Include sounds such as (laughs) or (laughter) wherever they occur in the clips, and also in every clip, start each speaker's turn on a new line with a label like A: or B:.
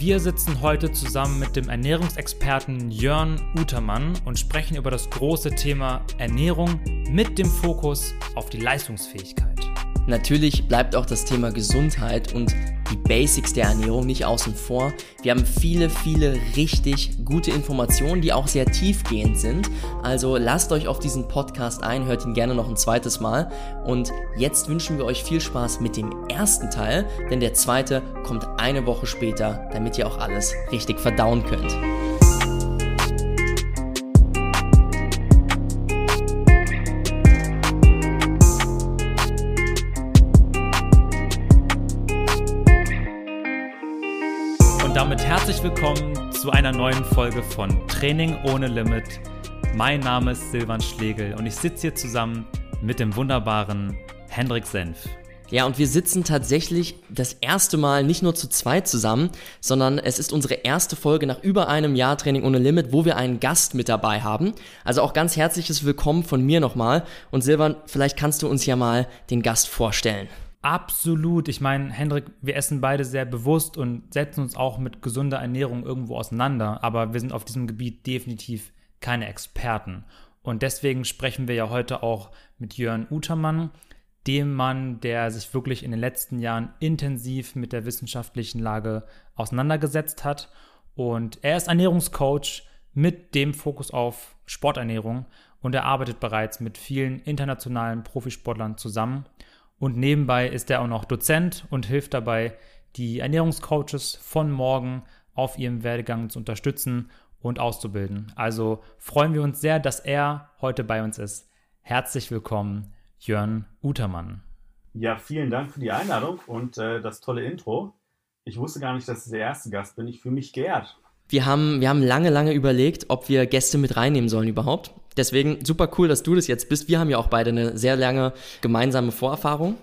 A: Wir sitzen heute zusammen mit dem Ernährungsexperten Jörn Utermann und sprechen über das große Thema Ernährung mit dem Fokus auf die Leistungsfähigkeit.
B: Natürlich bleibt auch das Thema Gesundheit und die Basics der Ernährung nicht außen vor. Wir haben viele, viele richtig gute Informationen, die auch sehr tiefgehend sind. Also lasst euch auf diesen Podcast ein, hört ihn gerne noch ein zweites Mal. Und jetzt wünschen wir euch viel Spaß mit dem ersten Teil, denn der zweite kommt eine Woche später, damit ihr auch alles richtig verdauen könnt.
A: Herzlich willkommen zu einer neuen Folge von Training ohne Limit. Mein Name ist Silvan Schlegel und ich sitze hier zusammen mit dem wunderbaren Hendrik Senf.
B: Ja, und wir sitzen tatsächlich das erste Mal nicht nur zu zweit zusammen, sondern es ist unsere erste Folge nach über einem Jahr Training ohne Limit, wo wir einen Gast mit dabei haben. Also auch ganz herzliches Willkommen von mir nochmal. Und Silvan, vielleicht kannst du uns ja mal den Gast vorstellen.
A: Absolut. Ich meine, Hendrik, wir essen beide sehr bewusst und setzen uns auch mit gesunder Ernährung irgendwo auseinander, aber wir sind auf diesem Gebiet definitiv keine Experten. Und deswegen sprechen wir ja heute auch mit Jörn Utermann, dem Mann, der sich wirklich in den letzten Jahren intensiv mit der wissenschaftlichen Lage auseinandergesetzt hat. Und er ist Ernährungscoach mit dem Fokus auf Sporternährung und er arbeitet bereits mit vielen internationalen Profisportlern zusammen. Und nebenbei ist er auch noch Dozent und hilft dabei, die Ernährungscoaches von morgen auf ihrem Werdegang zu unterstützen und auszubilden. Also freuen wir uns sehr, dass er heute bei uns ist. Herzlich willkommen, Jörn Utermann.
C: Ja, vielen Dank für die Einladung und äh, das tolle Intro. Ich wusste gar nicht, dass ich der erste Gast bin. Ich fühle mich geehrt.
B: Wir haben, wir haben lange, lange überlegt, ob wir Gäste mit reinnehmen sollen überhaupt. Deswegen super cool, dass du das jetzt bist. Wir haben ja auch beide eine sehr lange gemeinsame Vorerfahrung.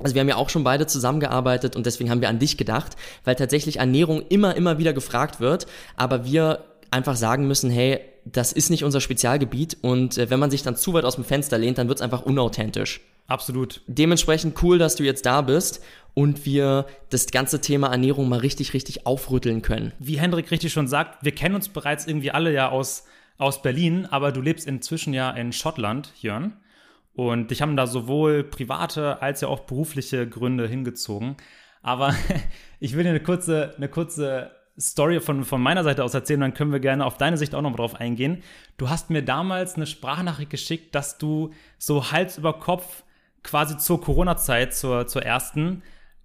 B: Also wir haben ja auch schon beide zusammengearbeitet und deswegen haben wir an dich gedacht, weil tatsächlich Ernährung immer, immer wieder gefragt wird, aber wir einfach sagen müssen, hey, das ist nicht unser Spezialgebiet und äh, wenn man sich dann zu weit aus dem Fenster lehnt, dann wird es einfach unauthentisch.
A: Absolut.
B: Dementsprechend cool, dass du jetzt da bist und wir das ganze Thema Ernährung mal richtig, richtig aufrütteln können.
A: Wie Hendrik richtig schon sagt, wir kennen uns bereits irgendwie alle ja aus, aus Berlin, aber du lebst inzwischen ja in Schottland, Jörn. Und dich haben da sowohl private als ja auch berufliche Gründe hingezogen. Aber (laughs) ich will dir eine kurze, eine kurze Story von, von meiner Seite aus erzählen, dann können wir gerne auf deine Sicht auch noch drauf eingehen. Du hast mir damals eine Sprachnachricht geschickt, dass du so Hals über Kopf quasi zur Corona-Zeit, zur, zur ersten,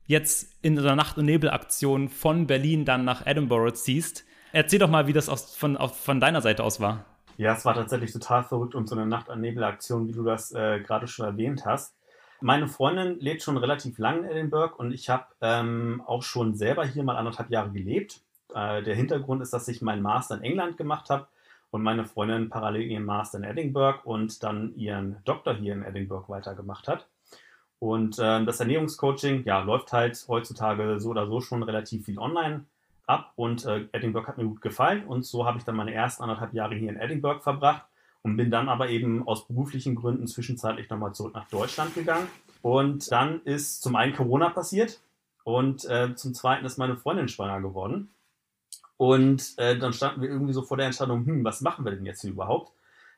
A: jetzt in der Nacht- und Nebel-Aktion von Berlin dann nach Edinburgh ziehst. Erzähl doch mal, wie das aus, von, auf, von deiner Seite aus war.
C: Ja, es war tatsächlich total verrückt und so eine Nacht- und Nebel-Aktion, wie du das äh, gerade schon erwähnt hast. Meine Freundin lebt schon relativ lang in Edinburgh und ich habe ähm, auch schon selber hier mal anderthalb Jahre gelebt. Äh, der Hintergrund ist, dass ich meinen Master in England gemacht habe und meine Freundin parallel ihren Master in Edinburgh und dann ihren Doktor hier in Edinburgh weitergemacht hat. Und äh, das Ernährungscoaching, ja, läuft halt heutzutage so oder so schon relativ viel online ab und äh, Edinburgh hat mir gut gefallen und so habe ich dann meine ersten anderthalb Jahre hier in Edinburgh verbracht und bin dann aber eben aus beruflichen Gründen zwischenzeitlich nochmal zurück nach Deutschland gegangen. Und dann ist zum einen Corona passiert und äh, zum zweiten ist meine Freundin schwanger geworden. Und äh, dann standen wir irgendwie so vor der Entscheidung, hm, was machen wir denn jetzt hier überhaupt?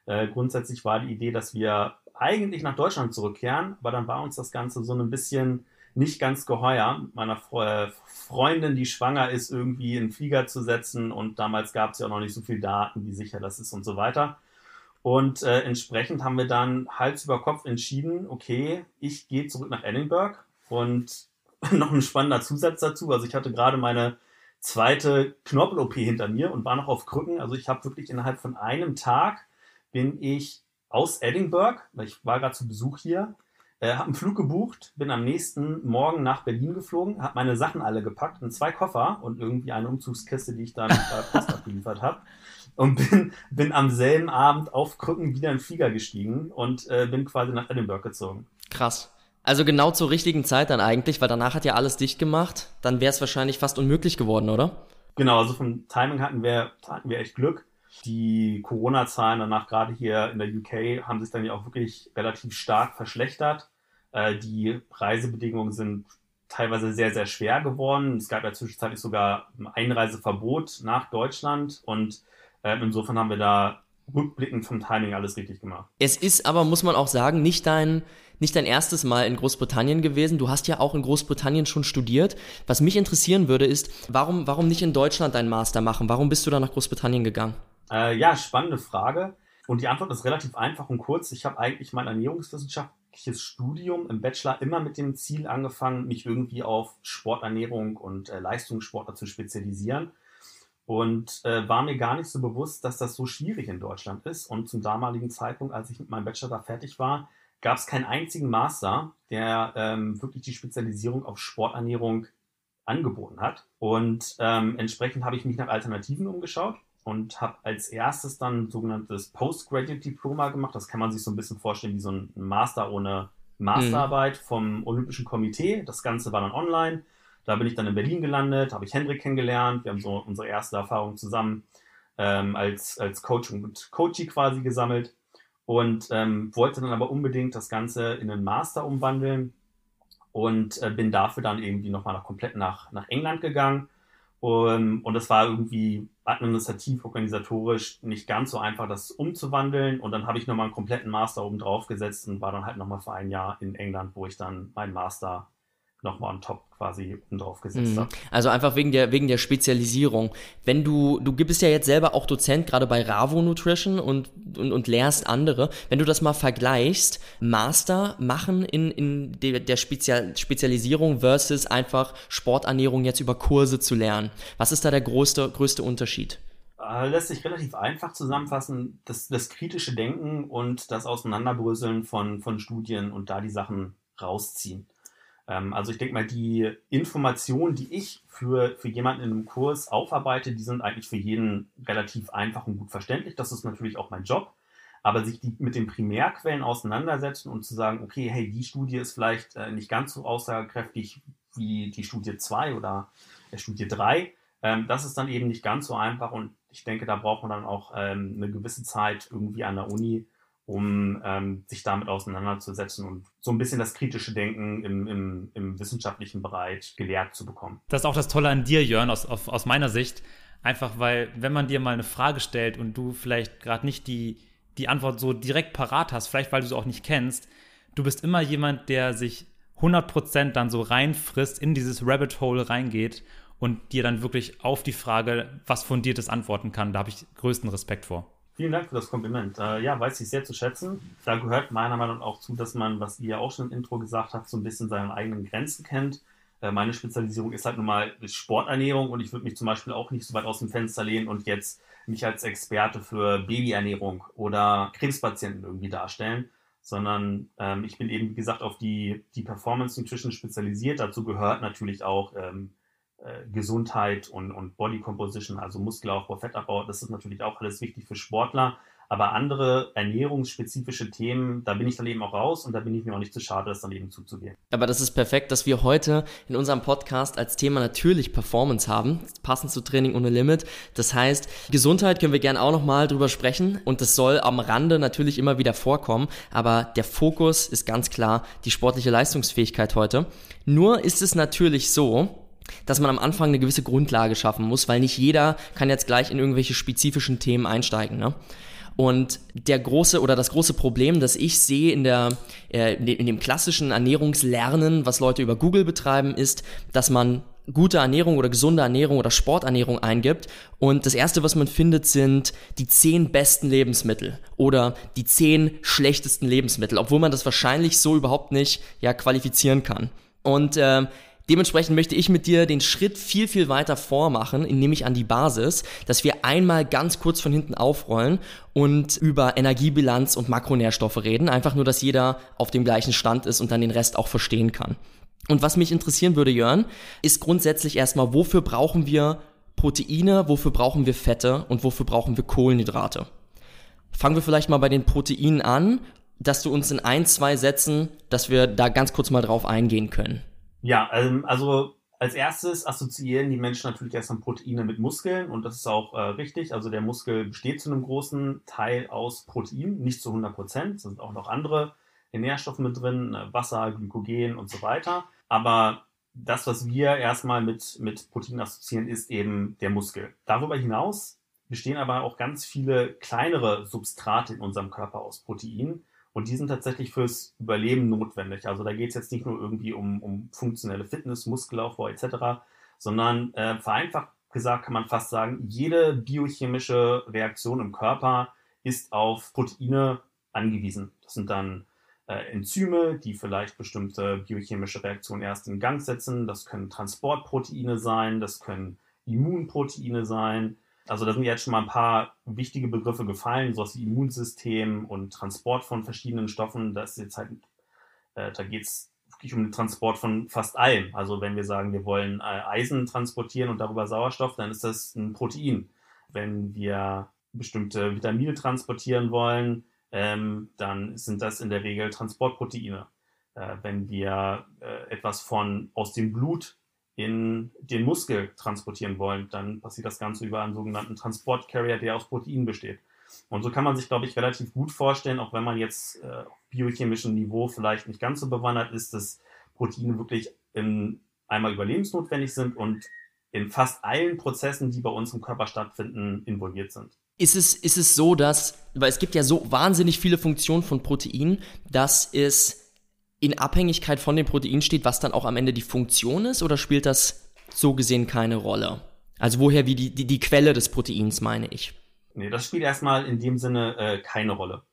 C: Äh, grundsätzlich war die Idee, dass wir eigentlich nach Deutschland zurückkehren, aber dann war uns das Ganze so ein bisschen nicht ganz geheuer, meiner Fre Freundin, die schwanger ist, irgendwie in den Flieger zu setzen. Und damals gab es ja auch noch nicht so viel Daten, wie sicher das ist und so weiter. Und äh, entsprechend haben wir dann Hals über Kopf entschieden, okay, ich gehe zurück nach Edinburgh. Und (laughs) noch ein spannender Zusatz dazu. Also ich hatte gerade meine zweite Knorpel-OP hinter mir und war noch auf Krücken. Also ich habe wirklich innerhalb von einem Tag bin ich aus Edinburgh, weil ich war gerade zu Besuch hier, äh, habe einen Flug gebucht, bin am nächsten Morgen nach Berlin geflogen, habe meine Sachen alle gepackt in zwei Koffer und irgendwie eine Umzugskiste, die ich dann bei Post abgeliefert habe. Und bin, bin am selben Abend auf Krücken wieder in den Flieger gestiegen und äh, bin quasi nach Edinburgh gezogen.
B: Krass. Also genau zur richtigen Zeit dann eigentlich, weil danach hat ja alles dicht gemacht. Dann wäre es wahrscheinlich fast unmöglich geworden, oder?
C: Genau, also vom Timing hatten wir, hatten wir echt Glück. Die Corona-Zahlen danach gerade hier in der UK haben sich dann ja auch wirklich relativ stark verschlechtert. Äh, die Reisebedingungen sind teilweise sehr, sehr schwer geworden. Es gab ja zwischenzeitlich sogar ein Einreiseverbot nach Deutschland und äh, insofern haben wir da rückblickend vom Timing alles richtig gemacht.
B: Es ist aber, muss man auch sagen, nicht dein, nicht dein erstes Mal in Großbritannien gewesen. Du hast ja auch in Großbritannien schon studiert. Was mich interessieren würde, ist, warum, warum nicht in Deutschland deinen Master machen? Warum bist du da nach Großbritannien gegangen?
C: Äh, ja, spannende Frage. Und die Antwort ist relativ einfach und kurz. Ich habe eigentlich mein ernährungswissenschaftliches Studium im Bachelor immer mit dem Ziel angefangen, mich irgendwie auf Sporternährung und äh, Leistungssportler zu spezialisieren und äh, war mir gar nicht so bewusst, dass das so schwierig in Deutschland ist. Und zum damaligen Zeitpunkt, als ich mit meinem Bachelor da fertig war, gab es keinen einzigen Master, der ähm, wirklich die Spezialisierung auf Sporternährung angeboten hat. Und ähm, entsprechend habe ich mich nach Alternativen umgeschaut und habe als erstes dann ein sogenanntes Postgraduate Diploma gemacht. Das kann man sich so ein bisschen vorstellen wie so ein Master ohne Masterarbeit mhm. vom Olympischen Komitee. Das Ganze war dann online. Da bin ich dann in Berlin gelandet, habe ich Hendrik kennengelernt. Wir haben so unsere erste Erfahrung zusammen ähm, als, als Coach und Coachie quasi gesammelt und ähm, wollte dann aber unbedingt das Ganze in einen Master umwandeln und äh, bin dafür dann irgendwie nochmal noch komplett nach, nach England gegangen. Um, und es war irgendwie administrativ, organisatorisch nicht ganz so einfach, das umzuwandeln. Und dann habe ich nochmal einen kompletten Master oben drauf gesetzt und war dann halt nochmal für ein Jahr in England, wo ich dann meinen Master nochmal on top quasi drauf gesetzt mhm.
B: Also einfach wegen der, wegen der Spezialisierung. Wenn du, du bist ja jetzt selber auch Dozent, gerade bei Ravo Nutrition und, und, und lehrst andere. Wenn du das mal vergleichst, Master machen in, in der, der Spezial, Spezialisierung versus einfach Sporternährung jetzt über Kurse zu lernen. Was ist da der größte, größte Unterschied?
C: Äh, lässt sich relativ einfach zusammenfassen, das, das kritische Denken und das Auseinanderbröseln von, von Studien und da die Sachen rausziehen. Ähm, also ich denke mal, die Informationen, die ich für, für jemanden in einem Kurs aufarbeite, die sind eigentlich für jeden relativ einfach und gut verständlich. Das ist natürlich auch mein Job. Aber sich die, mit den Primärquellen auseinandersetzen und zu sagen, okay, hey, die Studie ist vielleicht äh, nicht ganz so aussagekräftig wie die Studie 2 oder der Studie 3, ähm, das ist dann eben nicht ganz so einfach und ich denke, da braucht man dann auch ähm, eine gewisse Zeit irgendwie an der Uni, um ähm, sich damit auseinanderzusetzen und so ein bisschen das kritische Denken im, im, im, wissenschaftlichen Bereich gelehrt zu bekommen.
A: Das ist auch das Tolle an dir, Jörn, aus, aus, aus meiner Sicht. Einfach weil, wenn man dir mal eine Frage stellt und du vielleicht gerade nicht die, die Antwort so direkt parat hast, vielleicht weil du sie auch nicht kennst, du bist immer jemand, der sich 100% dann so reinfrisst, in dieses Rabbit Hole reingeht und dir dann wirklich auf die Frage was fundiertes antworten kann. Da habe ich größten Respekt vor.
C: Vielen Dank für das Kompliment. Äh, ja, weiß ich sehr zu schätzen. Da gehört meiner Meinung nach auch zu, dass man, was ihr ja auch schon im Intro gesagt habt, so ein bisschen seine eigenen Grenzen kennt. Äh, meine Spezialisierung ist halt nun mal Sporternährung und ich würde mich zum Beispiel auch nicht so weit aus dem Fenster lehnen und jetzt mich als Experte für Babyernährung oder Krebspatienten irgendwie darstellen, sondern ähm, ich bin eben, wie gesagt, auf die, die Performance Nutrition spezialisiert. Dazu gehört natürlich auch ähm, äh, Gesundheit und, und Body Composition, also Muskelaufbau, Fettabbau, das ist natürlich auch alles wichtig für Sportler. Aber andere ernährungsspezifische Themen, da bin ich dann eben auch raus und da bin ich mir auch nicht zu schade, das dann eben zuzugehen.
B: Aber das ist perfekt, dass wir heute in unserem Podcast als Thema natürlich Performance haben, passend zu Training ohne Limit. Das heißt, Gesundheit können wir gerne auch nochmal drüber sprechen und das soll am Rande natürlich immer wieder vorkommen. Aber der Fokus ist ganz klar die sportliche Leistungsfähigkeit heute. Nur ist es natürlich so, dass man am Anfang eine gewisse Grundlage schaffen muss, weil nicht jeder kann jetzt gleich in irgendwelche spezifischen Themen einsteigen. Ne? Und der große oder das große Problem, das ich sehe in, der, äh, in dem klassischen Ernährungslernen, was Leute über Google betreiben, ist, dass man gute Ernährung oder gesunde Ernährung oder Sporternährung eingibt und das erste, was man findet, sind die zehn besten Lebensmittel oder die zehn schlechtesten Lebensmittel, obwohl man das wahrscheinlich so überhaupt nicht ja qualifizieren kann. Und äh, Dementsprechend möchte ich mit dir den Schritt viel, viel weiter vormachen, nämlich an die Basis, dass wir einmal ganz kurz von hinten aufrollen und über Energiebilanz und Makronährstoffe reden. Einfach nur, dass jeder auf dem gleichen Stand ist und dann den Rest auch verstehen kann. Und was mich interessieren würde, Jörn, ist grundsätzlich erstmal, wofür brauchen wir Proteine, wofür brauchen wir Fette und wofür brauchen wir Kohlenhydrate? Fangen wir vielleicht mal bei den Proteinen an, dass du uns in ein, zwei Sätzen, dass wir da ganz kurz mal drauf eingehen können.
C: Ja, ähm, also als erstes assoziieren die Menschen natürlich erstmal Proteine mit Muskeln und das ist auch äh, richtig. Also der Muskel besteht zu einem großen Teil aus Protein, nicht zu 100 Prozent. Sind auch noch andere Nährstoffe mit drin, äh, Wasser, Glykogen und so weiter. Aber das, was wir erstmal mit, mit Protein assoziieren, ist eben der Muskel. Darüber hinaus bestehen aber auch ganz viele kleinere Substrate in unserem Körper aus Proteinen. Und die sind tatsächlich fürs Überleben notwendig. Also da geht es jetzt nicht nur irgendwie um, um funktionelle Fitness, Muskelaufbau etc., sondern äh, vereinfacht gesagt kann man fast sagen, jede biochemische Reaktion im Körper ist auf Proteine angewiesen. Das sind dann äh, Enzyme, die vielleicht bestimmte biochemische Reaktionen erst in Gang setzen. Das können Transportproteine sein, das können Immunproteine sein. Also da sind jetzt schon mal ein paar wichtige Begriffe gefallen, sowas wie Immunsystem und Transport von verschiedenen Stoffen. Das jetzt halt, äh, da geht es wirklich um den Transport von fast allem. Also wenn wir sagen, wir wollen äh, Eisen transportieren und darüber Sauerstoff, dann ist das ein Protein. Wenn wir bestimmte Vitamine transportieren wollen, ähm, dann sind das in der Regel Transportproteine. Äh, wenn wir äh, etwas von aus dem Blut in den Muskel transportieren wollen, dann passiert das Ganze über einen sogenannten Transportcarrier, der aus Proteinen besteht. Und so kann man sich, glaube ich, relativ gut vorstellen, auch wenn man jetzt äh, auf biochemischem Niveau vielleicht nicht ganz so bewandert ist, dass Proteine wirklich in, einmal überlebensnotwendig sind und in fast allen Prozessen, die bei uns im Körper stattfinden, involviert sind.
B: Ist es, ist es so, dass, weil es gibt ja so wahnsinnig viele Funktionen von Proteinen, dass es in Abhängigkeit von dem Protein steht, was dann auch am Ende die Funktion ist, oder spielt das so gesehen keine Rolle? Also woher wie die, die, die Quelle des Proteins, meine ich.
C: Nee, das spielt erstmal in dem Sinne äh, keine Rolle.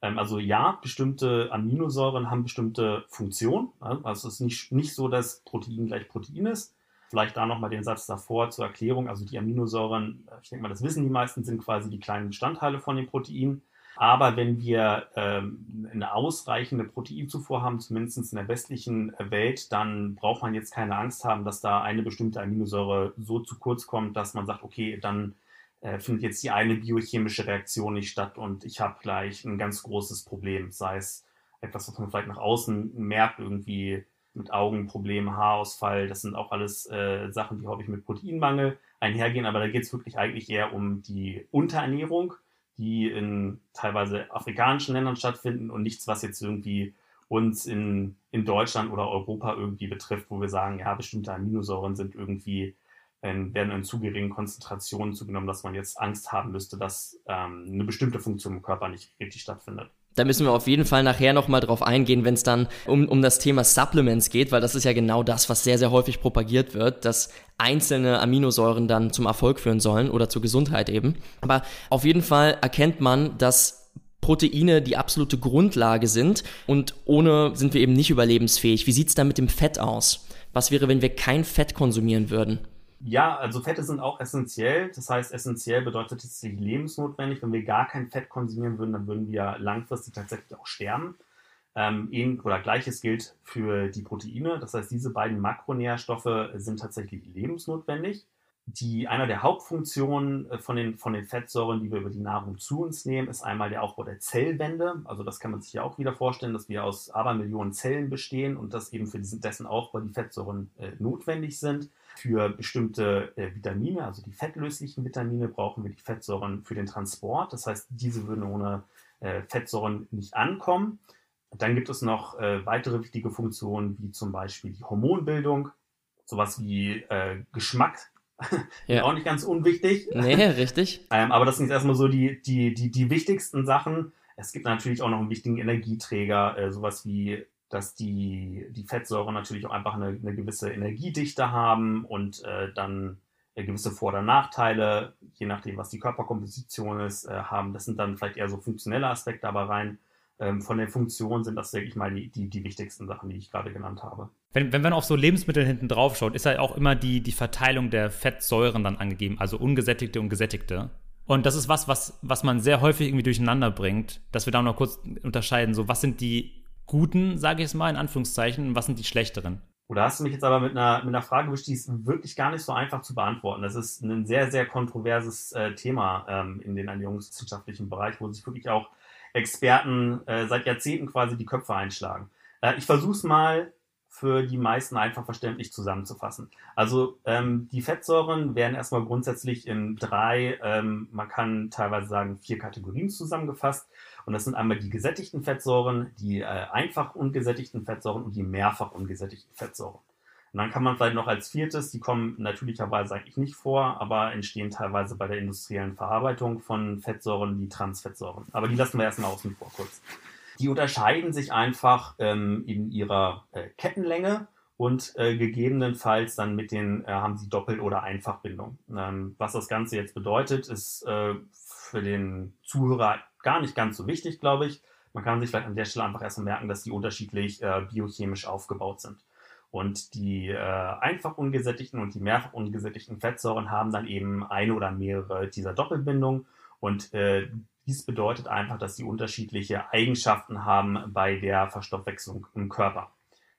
C: Ähm, also ja, bestimmte Aminosäuren haben bestimmte Funktionen. Also es ist nicht, nicht so, dass Protein gleich Protein ist. Vielleicht da nochmal den Satz davor zur Erklärung. Also die Aminosäuren, äh, ich denke mal, das wissen die meisten, sind quasi die kleinen Bestandteile von den Proteinen. Aber wenn wir ähm, eine ausreichende Proteinzufuhr haben, zumindest in der westlichen Welt, dann braucht man jetzt keine Angst haben, dass da eine bestimmte Aminosäure so zu kurz kommt, dass man sagt, okay, dann äh, findet jetzt die eine biochemische Reaktion nicht statt und ich habe gleich ein ganz großes Problem, sei es etwas, was man vielleicht nach außen merkt, irgendwie mit Augenproblemen, Haarausfall, das sind auch alles äh, Sachen, die häufig mit Proteinmangel einhergehen, aber da geht es wirklich eigentlich eher um die Unterernährung, die in teilweise afrikanischen Ländern stattfinden und nichts, was jetzt irgendwie uns in, in Deutschland oder Europa irgendwie betrifft, wo wir sagen, ja, bestimmte Aminosäuren sind irgendwie ähm, werden in zu geringen Konzentrationen zugenommen, dass man jetzt Angst haben müsste, dass ähm, eine bestimmte Funktion im Körper nicht richtig stattfindet.
B: Da müssen wir auf jeden Fall nachher nochmal drauf eingehen, wenn es dann um, um das Thema Supplements geht, weil das ist ja genau das, was sehr, sehr häufig propagiert wird, dass einzelne Aminosäuren dann zum Erfolg führen sollen oder zur Gesundheit eben. Aber auf jeden Fall erkennt man, dass Proteine die absolute Grundlage sind und ohne sind wir eben nicht überlebensfähig. Wie sieht es da mit dem Fett aus? Was wäre, wenn wir kein Fett konsumieren würden?
C: Ja, also Fette sind auch essentiell. Das heißt, essentiell bedeutet sich lebensnotwendig. Wenn wir gar kein Fett konsumieren würden, dann würden wir langfristig tatsächlich auch sterben. Ähm, oder gleiches gilt für die Proteine. Das heißt, diese beiden Makronährstoffe sind tatsächlich lebensnotwendig. Die, einer der Hauptfunktionen äh, von den, von den Fettsäuren, die wir über die Nahrung zu uns nehmen, ist einmal der Aufbau der Zellwände. Also das kann man sich ja auch wieder vorstellen, dass wir aus Abermillionen Zellen bestehen und dass eben für diesen, dessen Aufbau die Fettsäuren äh, notwendig sind. Für bestimmte äh, Vitamine, also die fettlöslichen Vitamine, brauchen wir die Fettsäuren für den Transport. Das heißt, diese würden ohne äh, Fettsäuren nicht ankommen. Dann gibt es noch äh, weitere wichtige Funktionen, wie zum Beispiel die Hormonbildung, sowas wie äh, Geschmack. (laughs) ja. auch nicht ganz unwichtig.
B: Nee, richtig. (laughs)
C: ähm, aber das sind jetzt erstmal so die, die, die, die wichtigsten Sachen. Es gibt natürlich auch noch einen wichtigen Energieträger, äh, sowas wie dass die, die Fettsäuren natürlich auch einfach eine, eine gewisse Energiedichte haben und äh, dann äh, gewisse Vor- oder Nachteile, je nachdem, was die Körperkomposition ist, äh, haben. Das sind dann vielleicht eher so funktionelle Aspekte, aber rein ähm, von der Funktion sind das, denke ich mal, die, die, die wichtigsten Sachen, die ich gerade genannt habe.
A: Wenn, wenn man auf so Lebensmittel hinten drauf schaut, ist ja auch immer die, die Verteilung der Fettsäuren dann angegeben, also ungesättigte und gesättigte. Und das ist was, was, was man sehr häufig irgendwie durcheinander bringt, dass wir da noch kurz unterscheiden, so was sind die guten, sage ich es mal in Anführungszeichen, und was sind die schlechteren?
C: Oder hast du mich jetzt aber mit einer, mit einer Frage beschäftigt, die ist wirklich gar nicht so einfach zu beantworten. Das ist ein sehr, sehr kontroverses äh, Thema ähm, in den ernährungswissenschaftlichen Bereich, wo sich wirklich auch Experten äh, seit Jahrzehnten quasi die Köpfe einschlagen. Äh, ich versuche es mal für die meisten einfach verständlich zusammenzufassen. Also ähm, die Fettsäuren werden erstmal grundsätzlich in drei, ähm, man kann teilweise sagen vier Kategorien zusammengefasst. Und das sind einmal die gesättigten Fettsäuren, die äh, einfach ungesättigten Fettsäuren und die mehrfach ungesättigten Fettsäuren. Und dann kann man vielleicht noch als viertes, die kommen natürlicherweise eigentlich nicht vor, aber entstehen teilweise bei der industriellen Verarbeitung von Fettsäuren, die Transfettsäuren. Aber die lassen wir erstmal außen vor kurz. Die unterscheiden sich einfach ähm, in ihrer äh, Kettenlänge und äh, gegebenenfalls dann mit den, äh, haben sie Doppel- oder Einfachbindung. Ähm, was das Ganze jetzt bedeutet, ist äh, für den Zuhörer gar nicht ganz so wichtig, glaube ich. Man kann sich vielleicht an der Stelle einfach erstmal merken, dass die unterschiedlich äh, biochemisch aufgebaut sind. Und die äh, einfach ungesättigten und die mehrfach ungesättigten Fettsäuren haben dann eben eine oder mehrere dieser Doppelbindungen. Und äh, dies bedeutet einfach, dass sie unterschiedliche Eigenschaften haben bei der Verstoffwechslung im Körper.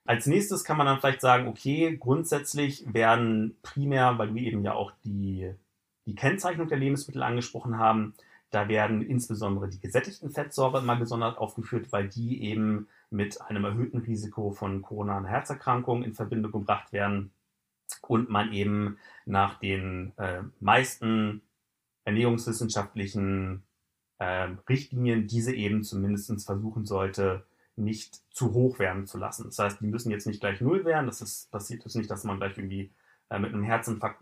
C: Als nächstes kann man dann vielleicht sagen, okay, grundsätzlich werden primär, weil wir eben ja auch die, die Kennzeichnung der Lebensmittel angesprochen haben, da werden insbesondere die gesättigten Fettsäuren mal gesondert aufgeführt, weil die eben mit einem erhöhten Risiko von koronaren Herzerkrankungen in Verbindung gebracht werden und man eben nach den äh, meisten ernährungswissenschaftlichen äh, Richtlinien diese eben zumindest versuchen sollte, nicht zu hoch werden zu lassen. Das heißt, die müssen jetzt nicht gleich null werden. Das ist, passiert jetzt nicht, dass man gleich irgendwie äh, mit einem Herzinfarkt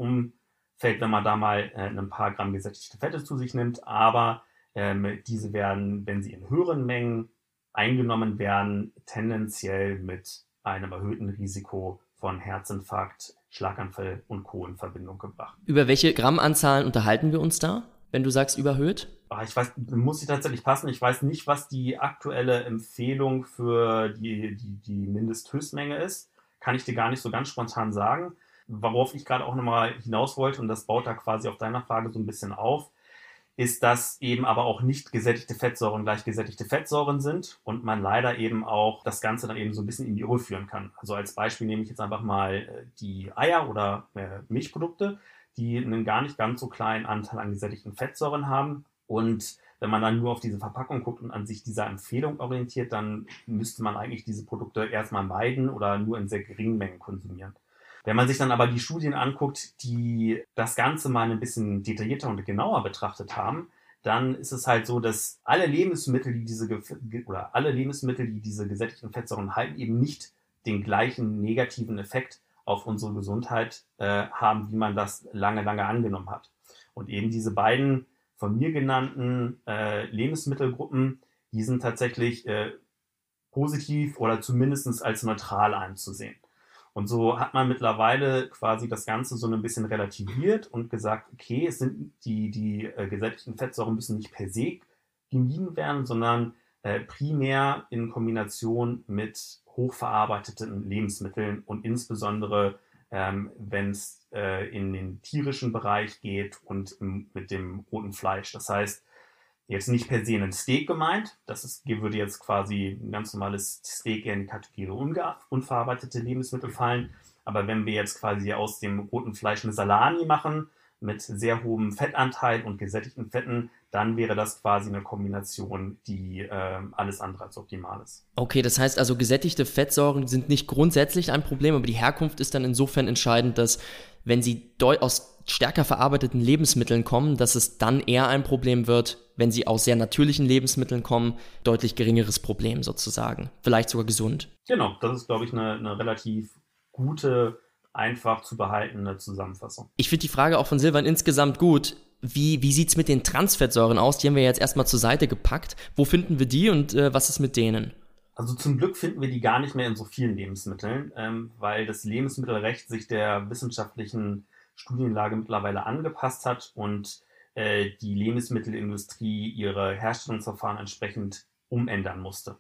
C: umfällt, wenn man da mal äh, ein paar Gramm gesättigte Fette zu sich nimmt. Aber ähm, diese werden, wenn sie in höheren Mengen eingenommen werden, tendenziell mit einem erhöhten Risiko von Herzinfarkt, Schlaganfall und Co. in Verbindung gebracht.
B: Über welche Grammanzahlen unterhalten wir uns da, wenn du sagst überhöht?
C: Ah, ich weiß, muss ich tatsächlich passen. Ich weiß nicht, was die aktuelle Empfehlung für die, die, die Mindesthöchstmenge ist. Kann ich dir gar nicht so ganz spontan sagen. Worauf ich gerade auch nochmal hinaus wollte, und das baut da quasi auf deiner Frage so ein bisschen auf, ist, dass eben aber auch nicht gesättigte Fettsäuren gleich gesättigte Fettsäuren sind und man leider eben auch das Ganze dann eben so ein bisschen in die Irre führen kann. Also als Beispiel nehme ich jetzt einfach mal äh, die Eier oder äh, Milchprodukte, die einen gar nicht ganz so kleinen Anteil an gesättigten Fettsäuren haben. Und wenn man dann nur auf diese Verpackung guckt und an sich dieser Empfehlung orientiert, dann müsste man eigentlich diese Produkte erstmal meiden oder nur in sehr geringen Mengen konsumieren. Wenn man sich dann aber die Studien anguckt, die das Ganze mal ein bisschen detaillierter und genauer betrachtet haben, dann ist es halt so, dass alle Lebensmittel, die diese oder alle Lebensmittel, die diese gesättigten Fettsäuren halten, eben nicht den gleichen negativen Effekt auf unsere Gesundheit äh, haben, wie man das lange, lange angenommen hat. Und eben diese beiden von mir genannten äh, Lebensmittelgruppen, die sind tatsächlich äh, positiv oder zumindest als neutral anzusehen. Und so hat man mittlerweile quasi das Ganze so ein bisschen relativiert und gesagt, okay, es sind die, die äh, gesättigten Fettsäuren müssen nicht per se gemieden werden, sondern äh, primär in Kombination mit hochverarbeiteten Lebensmitteln und insbesondere ähm, wenn es äh, in den tierischen Bereich geht und mit dem roten Fleisch. Das heißt, jetzt nicht per se ein Steak gemeint. Das ist, würde jetzt quasi ein ganz normales Steak in die Kategorie unverarbeitete Lebensmittel fallen. Aber wenn wir jetzt quasi aus dem roten Fleisch eine Salami machen, mit sehr hohem Fettanteil und gesättigten Fetten, dann wäre das quasi eine Kombination, die äh, alles andere als optimal ist.
B: Okay, das heißt also, gesättigte Fettsäuren sind nicht grundsätzlich ein Problem, aber die Herkunft ist dann insofern entscheidend, dass wenn sie aus stärker verarbeiteten Lebensmitteln kommen, dass es dann eher ein Problem wird, wenn sie aus sehr natürlichen Lebensmitteln kommen, deutlich geringeres Problem sozusagen. Vielleicht sogar gesund.
C: Genau, das ist, glaube ich, eine, eine relativ gute, einfach zu behaltene Zusammenfassung.
B: Ich finde die Frage auch von Silvan insgesamt gut. Wie, wie sieht es mit den Transfettsäuren aus? Die haben wir jetzt erstmal zur Seite gepackt. Wo finden wir die und äh, was ist mit denen?
C: Also zum Glück finden wir die gar nicht mehr in so vielen Lebensmitteln, ähm, weil das Lebensmittelrecht sich der wissenschaftlichen Studienlage mittlerweile angepasst hat und äh, die Lebensmittelindustrie ihre Herstellungsverfahren entsprechend umändern musste.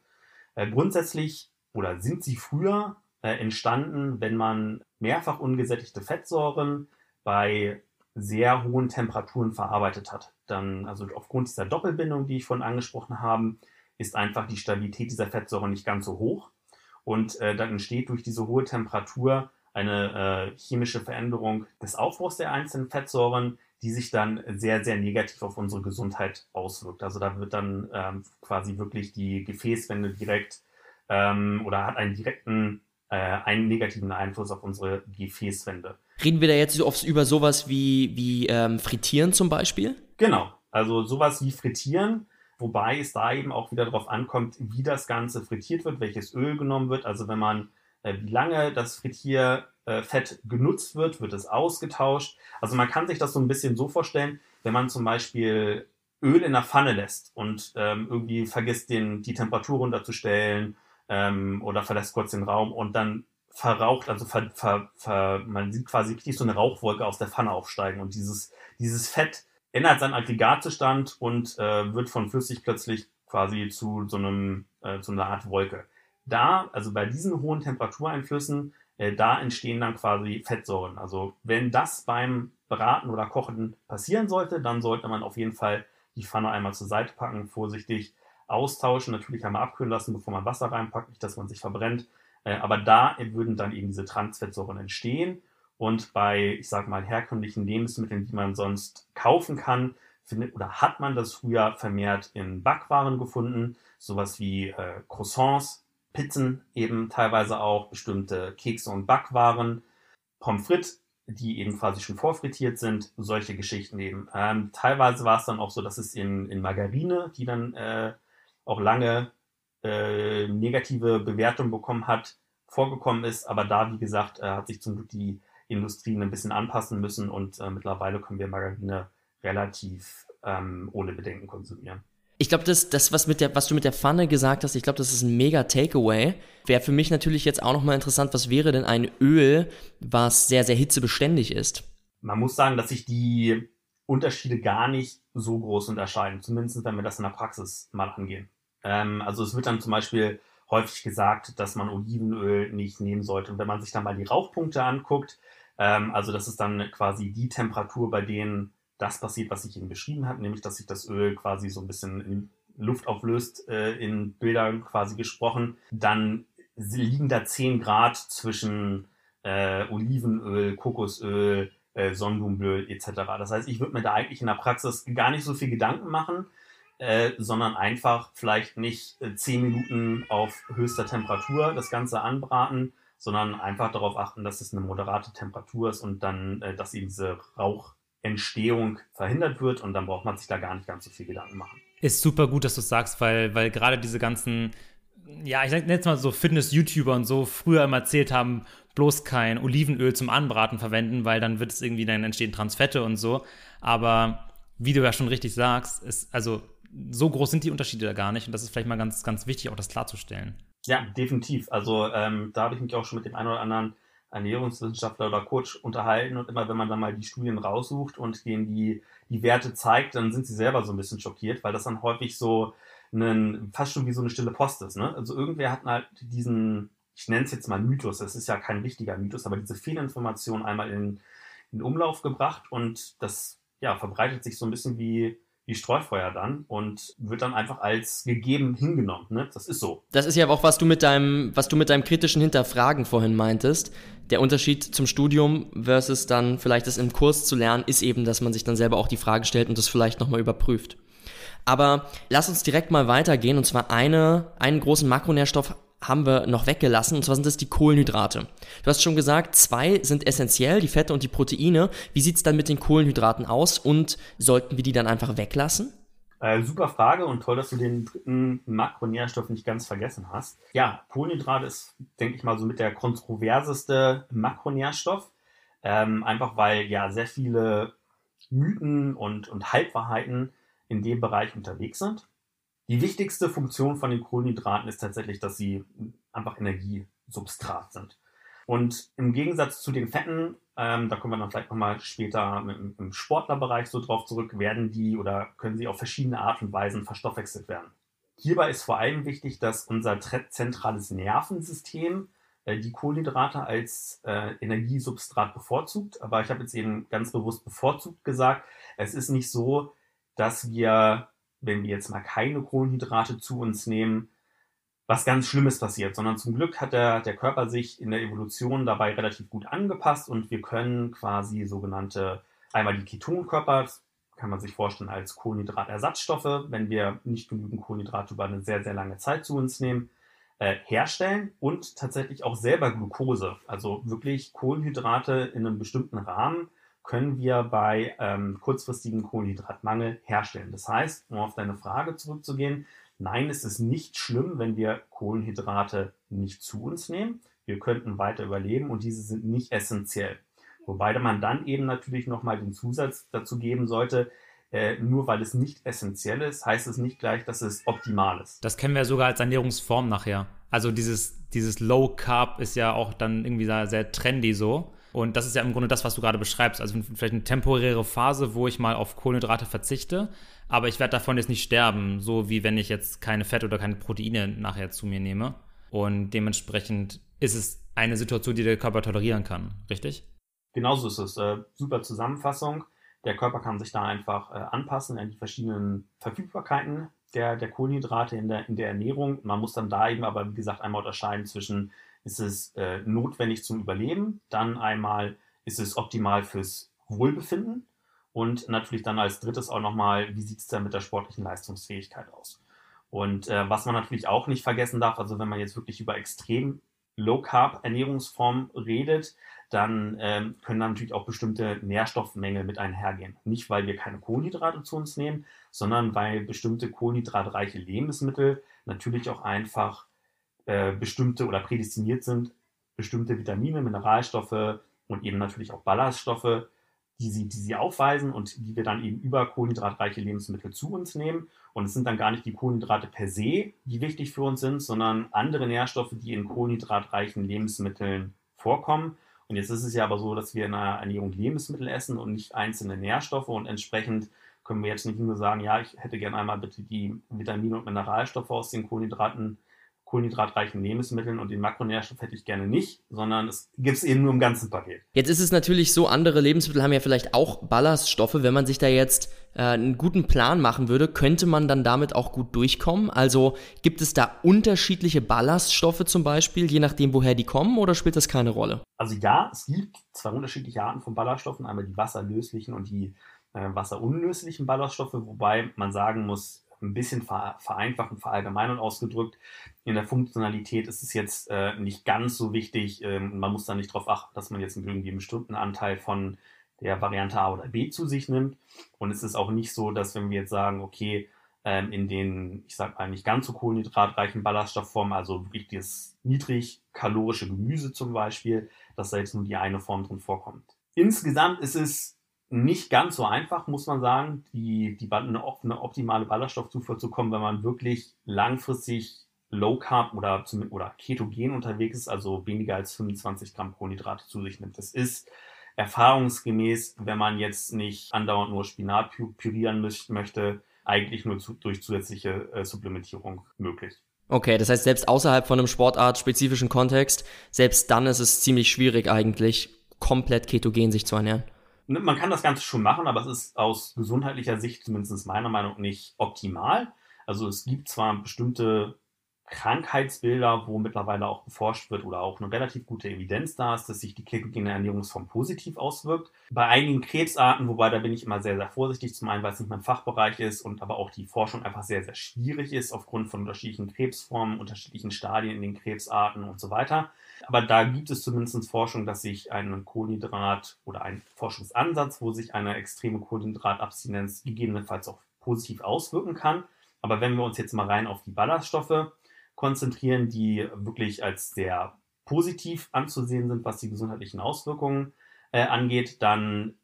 C: Äh, grundsätzlich oder sind sie früher äh, entstanden, wenn man mehrfach ungesättigte Fettsäuren bei sehr hohen Temperaturen verarbeitet hat. Dann, also aufgrund dieser Doppelbindung, die ich vorhin angesprochen habe, ist einfach die Stabilität dieser Fettsäuren nicht ganz so hoch. Und äh, dann entsteht durch diese hohe Temperatur eine äh, chemische Veränderung des Aufbaus der einzelnen Fettsäuren, die sich dann sehr, sehr negativ auf unsere Gesundheit auswirkt. Also da wird dann ähm, quasi wirklich die Gefäßwände direkt ähm, oder hat einen direkten, äh, einen negativen Einfluss auf unsere Gefäßwände.
B: Reden wir da jetzt oft über sowas wie, wie ähm, Frittieren zum Beispiel?
C: Genau, also sowas wie Frittieren, wobei es da eben auch wieder darauf ankommt, wie das Ganze frittiert wird, welches Öl genommen wird. Also wenn man wie lange das Frittierfett genutzt wird, wird es ausgetauscht. Also man kann sich das so ein bisschen so vorstellen, wenn man zum Beispiel Öl in der Pfanne lässt und ähm, irgendwie vergisst, den, die Temperatur runterzustellen ähm, oder verlässt kurz den Raum und dann verraucht, also ver, ver, ver, man sieht quasi richtig so eine Rauchwolke aus der Pfanne aufsteigen und dieses, dieses Fett ändert seinen Aggregatzustand und äh, wird von flüssig plötzlich quasi zu so einem, äh, zu einer Art Wolke. Da, also bei diesen hohen Temperatureinflüssen, äh, da entstehen dann quasi Fettsäuren. Also wenn das beim Braten oder Kochen passieren sollte, dann sollte man auf jeden Fall die Pfanne einmal zur Seite packen, vorsichtig austauschen, natürlich einmal abkühlen lassen, bevor man Wasser reinpackt, nicht, dass man sich verbrennt. Äh, aber da würden dann eben diese Transfettsäuren entstehen. Und bei, ich sage mal, herkömmlichen Lebensmitteln, die man sonst kaufen kann, findet oder hat man das früher vermehrt in Backwaren gefunden, sowas wie äh, Croissants, Pizzen eben teilweise auch, bestimmte Kekse und Backwaren, Pommes frites, die eben quasi schon vorfrittiert sind, solche Geschichten eben. Ähm, teilweise war es dann auch so, dass es in, in Margarine, die dann äh, auch lange äh, negative Bewertung bekommen hat, vorgekommen ist. Aber da, wie gesagt, äh, hat sich zum Glück die Industrie ein bisschen anpassen müssen und äh, mittlerweile können wir Margarine relativ ähm, ohne Bedenken konsumieren.
B: Ich glaube, das, das was, mit der, was du mit der Pfanne gesagt hast, ich glaube, das ist ein mega Takeaway. Wäre für mich natürlich jetzt auch nochmal interessant, was wäre denn ein Öl, was sehr, sehr hitzebeständig ist?
C: Man muss sagen, dass sich die Unterschiede gar nicht so groß unterscheiden, zumindest wenn wir das in der Praxis mal angehen. Ähm, also es wird dann zum Beispiel häufig gesagt, dass man Olivenöl nicht nehmen sollte. Und wenn man sich dann mal die Rauchpunkte anguckt, ähm, also das ist dann quasi die Temperatur, bei denen das passiert, was ich eben beschrieben habe, nämlich dass sich das Öl quasi so ein bisschen in Luft auflöst, äh, in Bildern quasi gesprochen, dann liegen da 10 Grad zwischen äh, Olivenöl, Kokosöl, äh, Sonnenblumenöl etc. Das heißt, ich würde mir da eigentlich in der Praxis gar nicht so viel Gedanken machen, äh, sondern einfach vielleicht nicht äh, 10 Minuten auf höchster Temperatur das Ganze anbraten, sondern einfach darauf achten, dass es eine moderate Temperatur ist und dann, äh, dass eben diese Rauchentstehung verhindert wird und dann braucht man sich da gar nicht ganz so viel Gedanken machen.
A: Ist super gut, dass du es sagst, weil, weil gerade diese ganzen, ja, ich nenne es mal so Fitness-YouTuber und so früher immer erzählt haben, bloß kein Olivenöl zum Anbraten verwenden, weil dann wird es irgendwie, dann entstehen Transfette und so. Aber wie du ja schon richtig sagst, ist, also so groß sind die Unterschiede da gar nicht und das ist vielleicht mal ganz, ganz wichtig, auch das klarzustellen.
C: Ja, definitiv. Also ähm, da habe ich mich auch schon mit dem einen oder anderen Ernährungswissenschaftler oder Coach unterhalten und immer wenn man dann mal die Studien raussucht und denen die, die Werte zeigt, dann sind sie selber so ein bisschen schockiert, weil das dann häufig so einen, fast schon wie so eine stille Post ist. Ne? Also irgendwer hat halt diesen, ich nenne es jetzt mal Mythos, das ist ja kein richtiger Mythos, aber diese Fehlinformation einmal in, in Umlauf gebracht und das ja, verbreitet sich so ein bisschen wie wie Streufeuer dann und wird dann einfach als gegeben hingenommen. Ne? Das ist so.
B: Das ist ja auch, was du mit deinem, was du mit deinem kritischen Hinterfragen vorhin meintest. Der Unterschied zum Studium versus dann vielleicht das im Kurs zu lernen, ist eben, dass man sich dann selber auch die Frage stellt und das vielleicht nochmal überprüft. Aber lass uns direkt mal weitergehen und zwar eine, einen großen Makronährstoff haben wir noch weggelassen, und zwar sind das die Kohlenhydrate. Du hast schon gesagt, zwei sind essentiell, die Fette und die Proteine. Wie sieht es dann mit den Kohlenhydraten aus und sollten wir die dann einfach weglassen?
C: Äh, super Frage und toll, dass du den dritten Makronährstoff nicht ganz vergessen hast. Ja, Kohlenhydrate ist, denke ich mal, so mit der kontroverseste Makronährstoff. Ähm, einfach weil ja sehr viele Mythen und, und Halbwahrheiten in dem Bereich unterwegs sind. Die wichtigste Funktion von den Kohlenhydraten ist tatsächlich, dass sie einfach Energiesubstrat sind. Und im Gegensatz zu den Fetten, ähm, da kommen wir dann vielleicht nochmal später im, im Sportlerbereich so drauf zurück, werden die oder können sie auf verschiedene Art und Weisen verstoffwechselt werden. Hierbei ist vor allem wichtig, dass unser zentrales Nervensystem äh, die Kohlenhydrate als äh, Energiesubstrat bevorzugt. Aber ich habe jetzt eben ganz bewusst bevorzugt gesagt. Es ist nicht so, dass wir wenn wir jetzt mal keine Kohlenhydrate zu uns nehmen, was ganz Schlimmes passiert, sondern zum Glück hat der, der Körper sich in der Evolution dabei relativ gut angepasst und wir können quasi sogenannte, einmal die Ketonkörper, kann man sich vorstellen als Kohlenhydratersatzstoffe, wenn wir nicht genügend Kohlenhydrate über eine sehr, sehr lange Zeit zu uns nehmen, äh, herstellen und tatsächlich auch selber Glucose, also wirklich Kohlenhydrate in einem bestimmten Rahmen können wir bei ähm, kurzfristigem Kohlenhydratmangel herstellen. Das heißt, um auf deine Frage zurückzugehen, nein, es ist nicht schlimm, wenn wir Kohlenhydrate nicht zu uns nehmen. wir könnten weiter überleben und diese sind nicht essentiell. Wobei man dann eben natürlich nochmal den Zusatz dazu geben sollte, äh, nur weil es nicht essentiell ist, heißt es nicht gleich, dass es optimal ist.
A: Das kennen wir sogar als Ernährungsform nachher. Also dieses, dieses Low Carb ist ja auch dann irgendwie sehr trendy so. Und das ist ja im Grunde das, was du gerade beschreibst. Also vielleicht eine temporäre Phase, wo ich mal auf Kohlenhydrate verzichte, aber ich werde davon jetzt nicht sterben, so wie wenn ich jetzt keine Fette oder keine Proteine nachher zu mir nehme. Und dementsprechend ist es eine Situation, die der Körper tolerieren kann, richtig?
C: Genauso ist es. Äh, super Zusammenfassung. Der Körper kann sich da einfach äh, anpassen an die verschiedenen Verfügbarkeiten der, der Kohlenhydrate in der, in der Ernährung. Man muss dann da eben aber, wie gesagt, einmal unterscheiden zwischen, ist es äh, notwendig zum Überleben, dann einmal ist es optimal fürs Wohlbefinden und natürlich dann als drittes auch nochmal, wie sieht es dann mit der sportlichen Leistungsfähigkeit aus. Und äh, was man natürlich auch nicht vergessen darf, also wenn man jetzt wirklich über extrem Low-Carb-Ernährungsformen redet, dann ähm, können da natürlich auch bestimmte Nährstoffmängel mit einhergehen. Nicht, weil wir keine Kohlenhydrate zu uns nehmen, sondern weil bestimmte kohlenhydratreiche Lebensmittel natürlich auch einfach äh, bestimmte oder prädestiniert sind, bestimmte Vitamine, Mineralstoffe und eben natürlich auch Ballaststoffe, die sie, die sie aufweisen und die wir dann eben über kohlenhydratreiche Lebensmittel zu uns nehmen. Und es sind dann gar nicht die Kohlenhydrate per se, die wichtig für uns sind, sondern andere Nährstoffe, die in kohlenhydratreichen Lebensmitteln vorkommen. Und jetzt ist es ja aber so, dass wir in einer Ernährung Lebensmittel essen und nicht einzelne Nährstoffe und entsprechend können wir jetzt nicht nur sagen, ja, ich hätte gerne einmal bitte die Vitamine und Mineralstoffe aus den Kohlenhydraten kohlenhydratreichen Lebensmitteln und den Makronährstoff hätte ich gerne nicht, sondern es gibt es eben nur im ganzen Paket.
B: Jetzt ist es natürlich so, andere Lebensmittel haben ja vielleicht auch Ballaststoffe. Wenn man sich da jetzt äh, einen guten Plan machen würde, könnte man dann damit auch gut durchkommen? Also gibt es da unterschiedliche Ballaststoffe zum Beispiel, je nachdem, woher die kommen, oder spielt das keine Rolle?
C: Also ja, es gibt zwei unterschiedliche Arten von Ballaststoffen, einmal die wasserlöslichen und die äh, wasserunlöslichen Ballaststoffe, wobei man sagen muss, ein bisschen vereinfacht und verallgemeinert ausgedrückt. In der Funktionalität ist es jetzt äh, nicht ganz so wichtig. Ähm, man muss da nicht darauf achten, dass man jetzt einen irgendwie bestimmten Anteil von der Variante A oder B zu sich nimmt. Und es ist auch nicht so, dass wenn wir jetzt sagen, okay, ähm, in den, ich sag mal, nicht ganz so kohlenhydratreichen Ballaststoffformen, also wirklich das niedrig kalorische Gemüse zum Beispiel, dass da jetzt nur die eine Form drin vorkommt. Insgesamt ist es nicht ganz so einfach, muss man sagen, die, die eine, eine optimale Ballaststoffzufuhr zu kommen, wenn man wirklich langfristig Low Carb oder, oder ketogen unterwegs ist, also weniger als 25 Gramm Kohlenhydrate zu sich nimmt. Das ist erfahrungsgemäß, wenn man jetzt nicht andauernd nur Spinat pürieren möchte, eigentlich nur zu, durch zusätzliche äh, Supplementierung möglich.
B: Okay, das heißt, selbst außerhalb von einem sportartspezifischen Kontext, selbst dann ist es ziemlich schwierig eigentlich, komplett ketogen sich zu ernähren.
C: Ne, man kann das Ganze schon machen, aber es ist aus gesundheitlicher Sicht zumindest meiner Meinung nach nicht optimal. Also es gibt zwar bestimmte Krankheitsbilder, wo mittlerweile auch geforscht wird oder auch eine relativ gute Evidenz da ist, dass sich die ketogene Ernährungsform positiv auswirkt. Bei einigen Krebsarten, wobei da bin ich immer sehr, sehr vorsichtig, zum einen, weil es nicht mein Fachbereich ist und aber auch die Forschung einfach sehr, sehr schwierig ist aufgrund von unterschiedlichen Krebsformen, unterschiedlichen Stadien in den Krebsarten und so weiter. Aber da gibt es zumindest Forschung, dass sich ein Kohlenhydrat oder ein Forschungsansatz, wo sich eine extreme Kohlenhydratabstinenz gegebenenfalls auch positiv auswirken kann. Aber wenn wir uns jetzt mal rein auf die Ballaststoffe konzentrieren, die wirklich als sehr positiv anzusehen sind, was die gesundheitlichen Auswirkungen äh, angeht, dann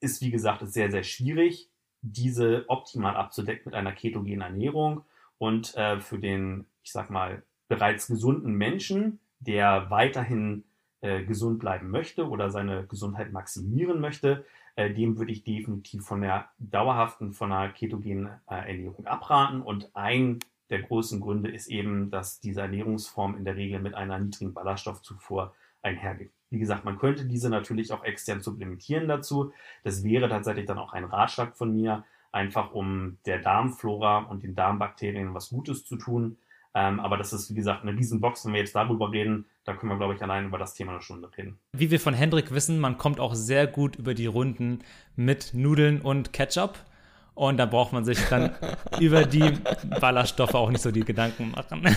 C: ist, wie gesagt, es sehr, sehr schwierig, diese optimal abzudecken mit einer ketogenen Ernährung. Und äh, für den, ich sag mal, bereits gesunden Menschen der weiterhin äh, gesund bleiben möchte oder seine Gesundheit maximieren möchte, äh, dem würde ich definitiv von der dauerhaften, von einer ketogenen äh, Ernährung abraten. Und ein der großen Gründe ist eben, dass diese Ernährungsform in der Regel mit einer niedrigen Ballaststoffzufuhr einhergeht. Wie gesagt, man könnte diese natürlich auch extern supplementieren dazu. Das wäre tatsächlich dann auch ein Ratschlag von mir, einfach um der Darmflora und den Darmbakterien was Gutes zu tun. Ähm, aber das ist, wie gesagt, eine Riesenbox. Wenn wir jetzt darüber reden, da können wir, glaube ich, allein über das Thema eine Stunde reden.
A: Wie wir von Hendrik wissen, man kommt auch sehr gut über die Runden mit Nudeln und Ketchup. Und da braucht man sich dann (laughs) über die Ballaststoffe auch nicht so die Gedanken machen. (laughs)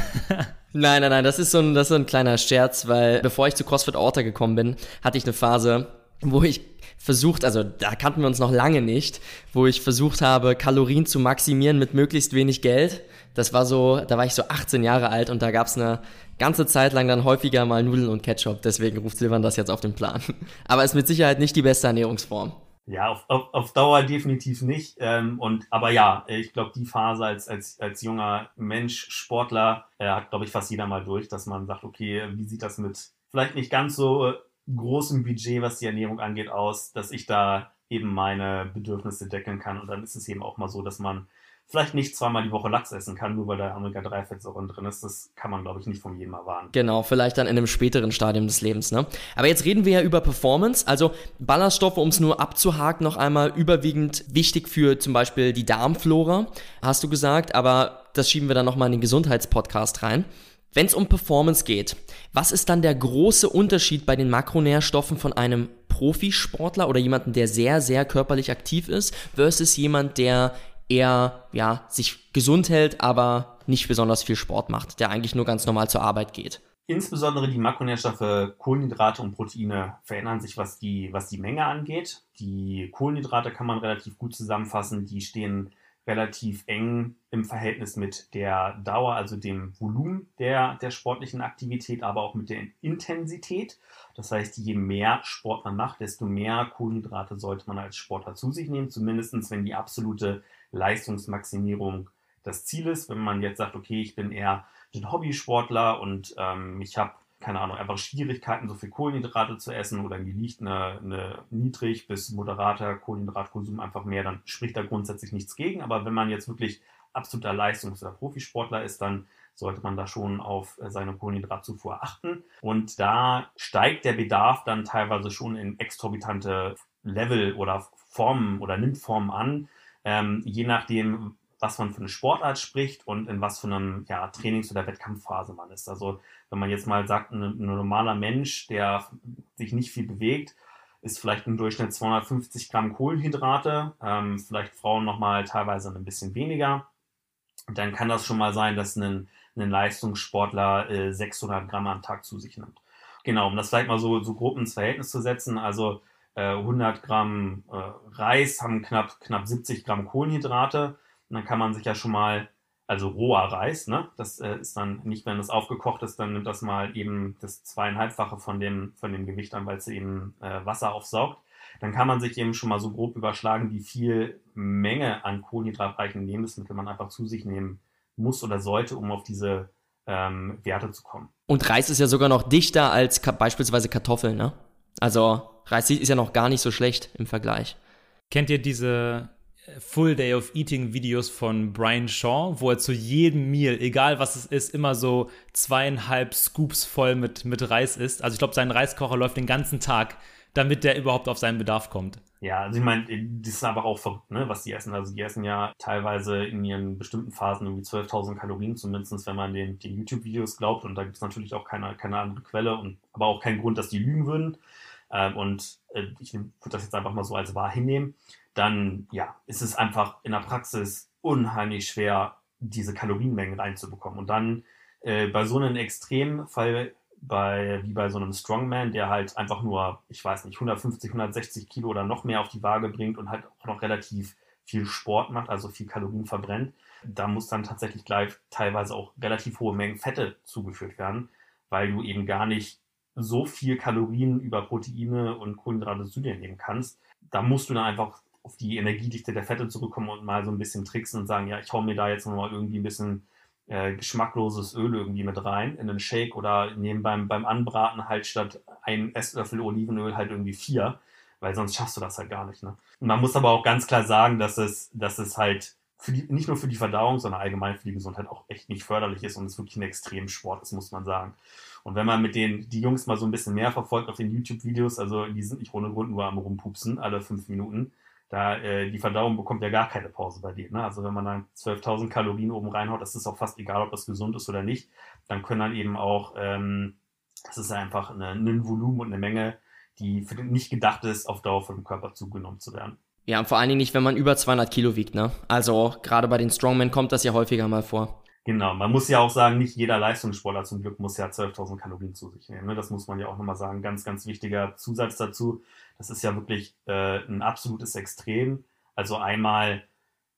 B: nein, nein, nein, das ist, so ein, das ist so ein kleiner Scherz, weil bevor ich zu CrossFit Orta gekommen bin, hatte ich eine Phase, wo ich versucht, also da kannten wir uns noch lange nicht, wo ich versucht habe, Kalorien zu maximieren mit möglichst wenig Geld. Das war so, da war ich so 18 Jahre alt und da gab es eine ganze Zeit lang dann häufiger mal Nudeln und Ketchup. Deswegen ruft Silvan das jetzt auf den Plan. (laughs) Aber ist mit Sicherheit nicht die beste Ernährungsform.
C: Ja, auf, auf, auf Dauer definitiv nicht. Ähm, und aber ja, ich glaube, die Phase als, als, als junger Mensch, Sportler, äh, hat, glaube ich, fast jeder mal durch, dass man sagt, okay, wie sieht das mit vielleicht nicht ganz so großem Budget, was die Ernährung angeht, aus, dass ich da eben meine Bedürfnisse decken kann. Und dann ist es eben auch mal so, dass man vielleicht nicht zweimal die Woche Lachs essen kann, nur weil da Omega-3-Fettsäuren drin ist. Das kann man, glaube ich, nicht von jedem erwarten.
B: Genau, vielleicht dann in einem späteren Stadium des Lebens. Ne? Aber jetzt reden wir ja über Performance. Also Ballaststoffe, um es nur abzuhaken, noch einmal überwiegend wichtig für zum Beispiel die Darmflora, hast du gesagt. Aber das schieben wir dann nochmal in den Gesundheitspodcast rein. Wenn es um Performance geht, was ist dann der große Unterschied bei den Makronährstoffen von einem Profisportler oder jemanden, der sehr, sehr körperlich aktiv ist, versus jemand, der eher ja, sich gesund hält, aber nicht besonders viel Sport macht, der eigentlich nur ganz normal zur Arbeit geht.
C: Insbesondere die Makronährstoffe Kohlenhydrate und Proteine verändern sich, was die, was die Menge angeht. Die Kohlenhydrate kann man relativ gut zusammenfassen. Die stehen relativ eng im Verhältnis mit der Dauer, also dem Volumen der, der sportlichen Aktivität, aber auch mit der Intensität. Das heißt, je mehr Sport man macht, desto mehr Kohlenhydrate sollte man als Sportler zu sich nehmen, zumindest wenn die absolute Leistungsmaximierung das Ziel ist. Wenn man jetzt sagt, okay, ich bin eher ein Hobbysportler und ähm, ich habe keine Ahnung, einfach Schwierigkeiten, so viel Kohlenhydrate zu essen oder mir liegt eine, eine niedrig bis moderater Kohlenhydratkonsum einfach mehr, dann spricht da grundsätzlich nichts gegen. Aber wenn man jetzt wirklich absoluter Leistungs- oder Profisportler ist, dann sollte man da schon auf seine Kohlenhydratzufuhr achten. Und da steigt der Bedarf dann teilweise schon in exorbitante Level oder Formen oder nimmt Formen an, ähm, je nachdem, was man für eine Sportart spricht und in was für einem ja, Trainings- oder Wettkampfphase man ist. Also wenn man jetzt mal sagt, ein, ein normaler Mensch, der sich nicht viel bewegt, ist vielleicht im Durchschnitt 250 Gramm Kohlenhydrate, ähm, vielleicht Frauen nochmal teilweise ein bisschen weniger. Dann kann das schon mal sein, dass ein, ein Leistungssportler äh, 600 Gramm am Tag zu sich nimmt. Genau, um das vielleicht mal so, so grob ins Verhältnis zu setzen. Also 100 äh, Gramm äh, Reis haben knapp, knapp 70 Gramm Kohlenhydrate. Und dann kann man sich ja schon mal, also roher Reis, ne? Das äh, ist dann nicht, wenn das aufgekocht ist, dann nimmt das mal eben das zweieinhalbfache von dem, von dem Gewicht an, weil es eben äh, Wasser aufsaugt. Dann kann man sich eben schon mal so grob überschlagen, wie viel Menge an kohlenhydratreichen Lebensmitteln man einfach zu sich nehmen muss oder sollte, um auf diese ähm, Werte zu kommen.
B: Und Reis ist ja sogar noch dichter als beispielsweise Kartoffeln, ne? Also Reis ist ja noch gar nicht so schlecht im Vergleich.
A: Kennt ihr diese äh, Full Day of Eating Videos von Brian Shaw, wo er zu jedem Meal, egal was es ist, immer so zweieinhalb Scoops voll mit, mit Reis isst? Also ich glaube, sein Reiskocher läuft den ganzen Tag, damit der überhaupt auf seinen Bedarf kommt.
C: Ja, also ich meine, das ist aber auch verrückt, ne, was die essen. Also die essen ja teilweise in ihren bestimmten Phasen irgendwie 12.000 Kalorien, zumindest wenn man den, den YouTube-Videos glaubt. Und da gibt es natürlich auch keine, keine andere Quelle und aber auch keinen Grund, dass die lügen würden ähm, und äh, ich würde das jetzt einfach mal so als wahr hinnehmen, dann ja, ist es einfach in der Praxis unheimlich schwer, diese Kalorienmengen reinzubekommen. Und dann äh, bei so einem Extremfall, bei, wie bei so einem Strongman, der halt einfach nur, ich weiß nicht, 150, 160 Kilo oder noch mehr auf die Waage bringt und halt auch noch relativ viel Sport macht, also viel Kalorien verbrennt, da muss dann tatsächlich gleich teilweise auch relativ hohe Mengen Fette zugeführt werden, weil du eben gar nicht so viel Kalorien über Proteine und Kohlenhydrate zu dir nehmen kannst, da musst du dann einfach auf die Energiedichte der Fette zurückkommen und mal so ein bisschen tricksen und sagen, ja, ich hau mir da jetzt nochmal irgendwie ein bisschen äh, geschmackloses Öl irgendwie mit rein in den Shake oder nehme beim, beim Anbraten halt statt ein Esslöffel Olivenöl halt irgendwie vier, weil sonst schaffst du das halt gar nicht. Ne? Und man muss aber auch ganz klar sagen, dass es, dass es halt für die, nicht nur für die Verdauung, sondern allgemein für die Gesundheit auch echt nicht förderlich ist und es wirklich ein Extremsport ist, muss man sagen. Und wenn man mit den, die Jungs mal so ein bisschen mehr verfolgt auf den YouTube-Videos, also die sind nicht ohne Grund nur am Rumpupsen, alle fünf Minuten, da äh, die Verdauung bekommt ja gar keine Pause bei denen. Ne? Also wenn man dann 12.000 Kalorien oben reinhaut, das ist auch fast egal, ob das gesund ist oder nicht, dann können dann eben auch, ähm, das ist einfach eine, ein Volumen und eine Menge, die nicht gedacht ist, auf Dauer von dem Körper zugenommen zu werden.
B: Ja, und vor allen Dingen nicht, wenn man über 200 Kilo wiegt, ne? Also gerade bei den Strongmen kommt das ja häufiger mal vor.
C: Genau, man muss ja auch sagen, nicht jeder Leistungssportler zum Glück muss ja 12.000 Kalorien zu sich nehmen. Ne? Das muss man ja auch nochmal sagen. Ganz, ganz wichtiger Zusatz dazu. Das ist ja wirklich äh, ein absolutes Extrem. Also einmal,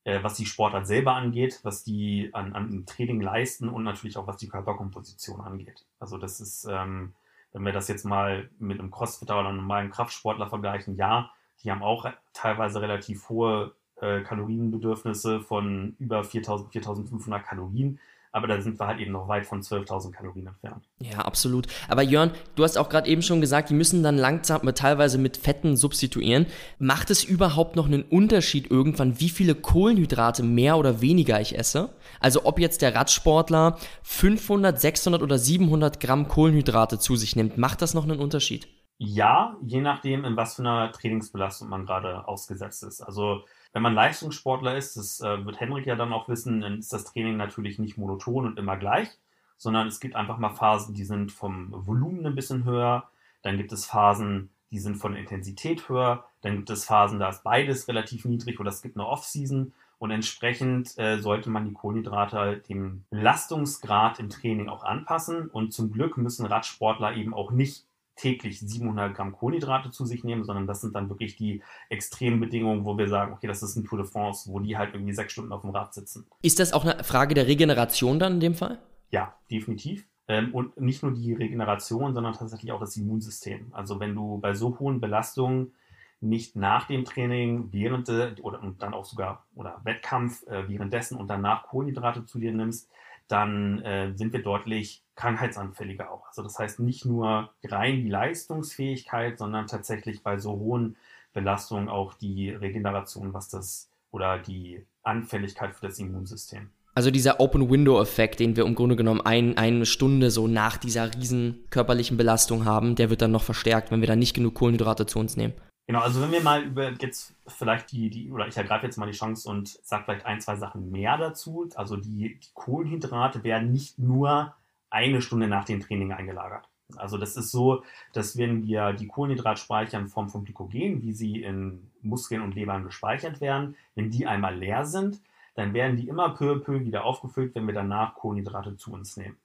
C: äh, was die Sportart selber angeht, was die an, an Training leisten und natürlich auch was die Körperkomposition angeht. Also das ist, ähm, wenn wir das jetzt mal mit einem Crossfitter oder einem normalen Kraftsportler vergleichen, ja, die haben auch teilweise relativ hohe äh, Kalorienbedürfnisse von über 4000, 4500 Kalorien aber da sind wir halt eben noch weit von 12.000 Kalorien entfernt.
B: Ja, absolut. Aber Jörn, du hast auch gerade eben schon gesagt, die müssen dann langsam teilweise mit Fetten substituieren. Macht es überhaupt noch einen Unterschied irgendwann, wie viele Kohlenhydrate mehr oder weniger ich esse? Also ob jetzt der Radsportler 500, 600 oder 700 Gramm Kohlenhydrate zu sich nimmt, macht das noch einen Unterschied?
C: Ja, je nachdem, in was für einer Trainingsbelastung man gerade ausgesetzt ist. Also wenn man Leistungssportler ist, das äh, wird Henrik ja dann auch wissen, dann ist das Training natürlich nicht monoton und immer gleich, sondern es gibt einfach mal Phasen, die sind vom Volumen ein bisschen höher, dann gibt es Phasen, die sind von Intensität höher, dann gibt es Phasen, da ist beides relativ niedrig oder es gibt eine Off-Season. Und entsprechend äh, sollte man die Kohlenhydrate dem Belastungsgrad im Training auch anpassen. Und zum Glück müssen Radsportler eben auch nicht täglich 700 Gramm Kohlenhydrate zu sich nehmen, sondern das sind dann wirklich die extremen Bedingungen, wo wir sagen, okay, das ist ein Tour de France, wo die halt irgendwie sechs Stunden auf dem Rad sitzen.
B: Ist das auch eine Frage der Regeneration dann in dem Fall?
C: Ja, definitiv. Ähm, und nicht nur die Regeneration, sondern tatsächlich auch das Immunsystem. Also wenn du bei so hohen Belastungen nicht nach dem Training, während de, oder und dann auch sogar oder Wettkampf äh, währenddessen und danach Kohlenhydrate zu dir nimmst, dann äh, sind wir deutlich krankheitsanfälliger auch. Also das heißt nicht nur rein die Leistungsfähigkeit, sondern tatsächlich bei so hohen Belastungen auch die Regeneration, was das oder die Anfälligkeit für das Immunsystem.
B: Also dieser Open-Window-Effekt, den wir im Grunde genommen ein, eine Stunde so nach dieser riesen körperlichen Belastung haben, der wird dann noch verstärkt, wenn wir dann nicht genug Kohlenhydrate zu uns nehmen.
C: Genau, also wenn wir mal über jetzt vielleicht die, die oder ich ergreife jetzt mal die Chance und sage vielleicht ein, zwei Sachen mehr dazu. Also die, die Kohlenhydrate werden nicht nur eine Stunde nach dem Training eingelagert. Also das ist so, dass wenn wir die Kohlenhydratspeicher in Form von Glykogen, wie sie in Muskeln und Lebern gespeichert werden, wenn die einmal leer sind, dann werden die immer peu à peu wieder aufgefüllt, wenn wir danach Kohlenhydrate zu uns nehmen.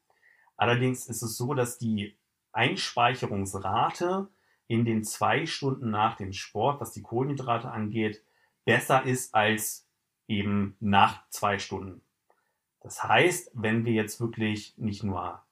C: Allerdings ist es so, dass die Einspeicherungsrate in den zwei Stunden nach dem Sport, was die Kohlenhydrate angeht, besser ist als eben nach zwei Stunden. Das heißt, wenn wir jetzt wirklich nicht nur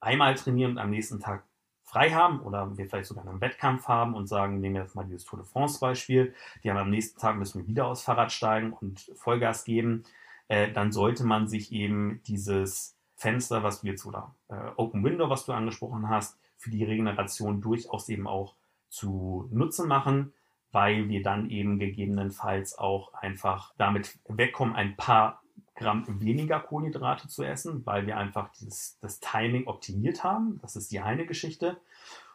C: einmal trainieren und am nächsten Tag frei haben oder wir vielleicht sogar einen Wettkampf haben und sagen, nehmen wir jetzt mal dieses Tour de France Beispiel, die haben am nächsten Tag müssen wir wieder aufs Fahrrad steigen und Vollgas geben, äh, dann sollte man sich eben dieses Fenster, was du jetzt oder äh, Open Window, was du angesprochen hast, für die Regeneration durchaus eben auch zu Nutzen machen, weil wir dann eben gegebenenfalls auch einfach damit wegkommen, ein paar Gramm weniger Kohlenhydrate zu essen, weil wir einfach dieses, das Timing optimiert haben. Das ist die eine Geschichte.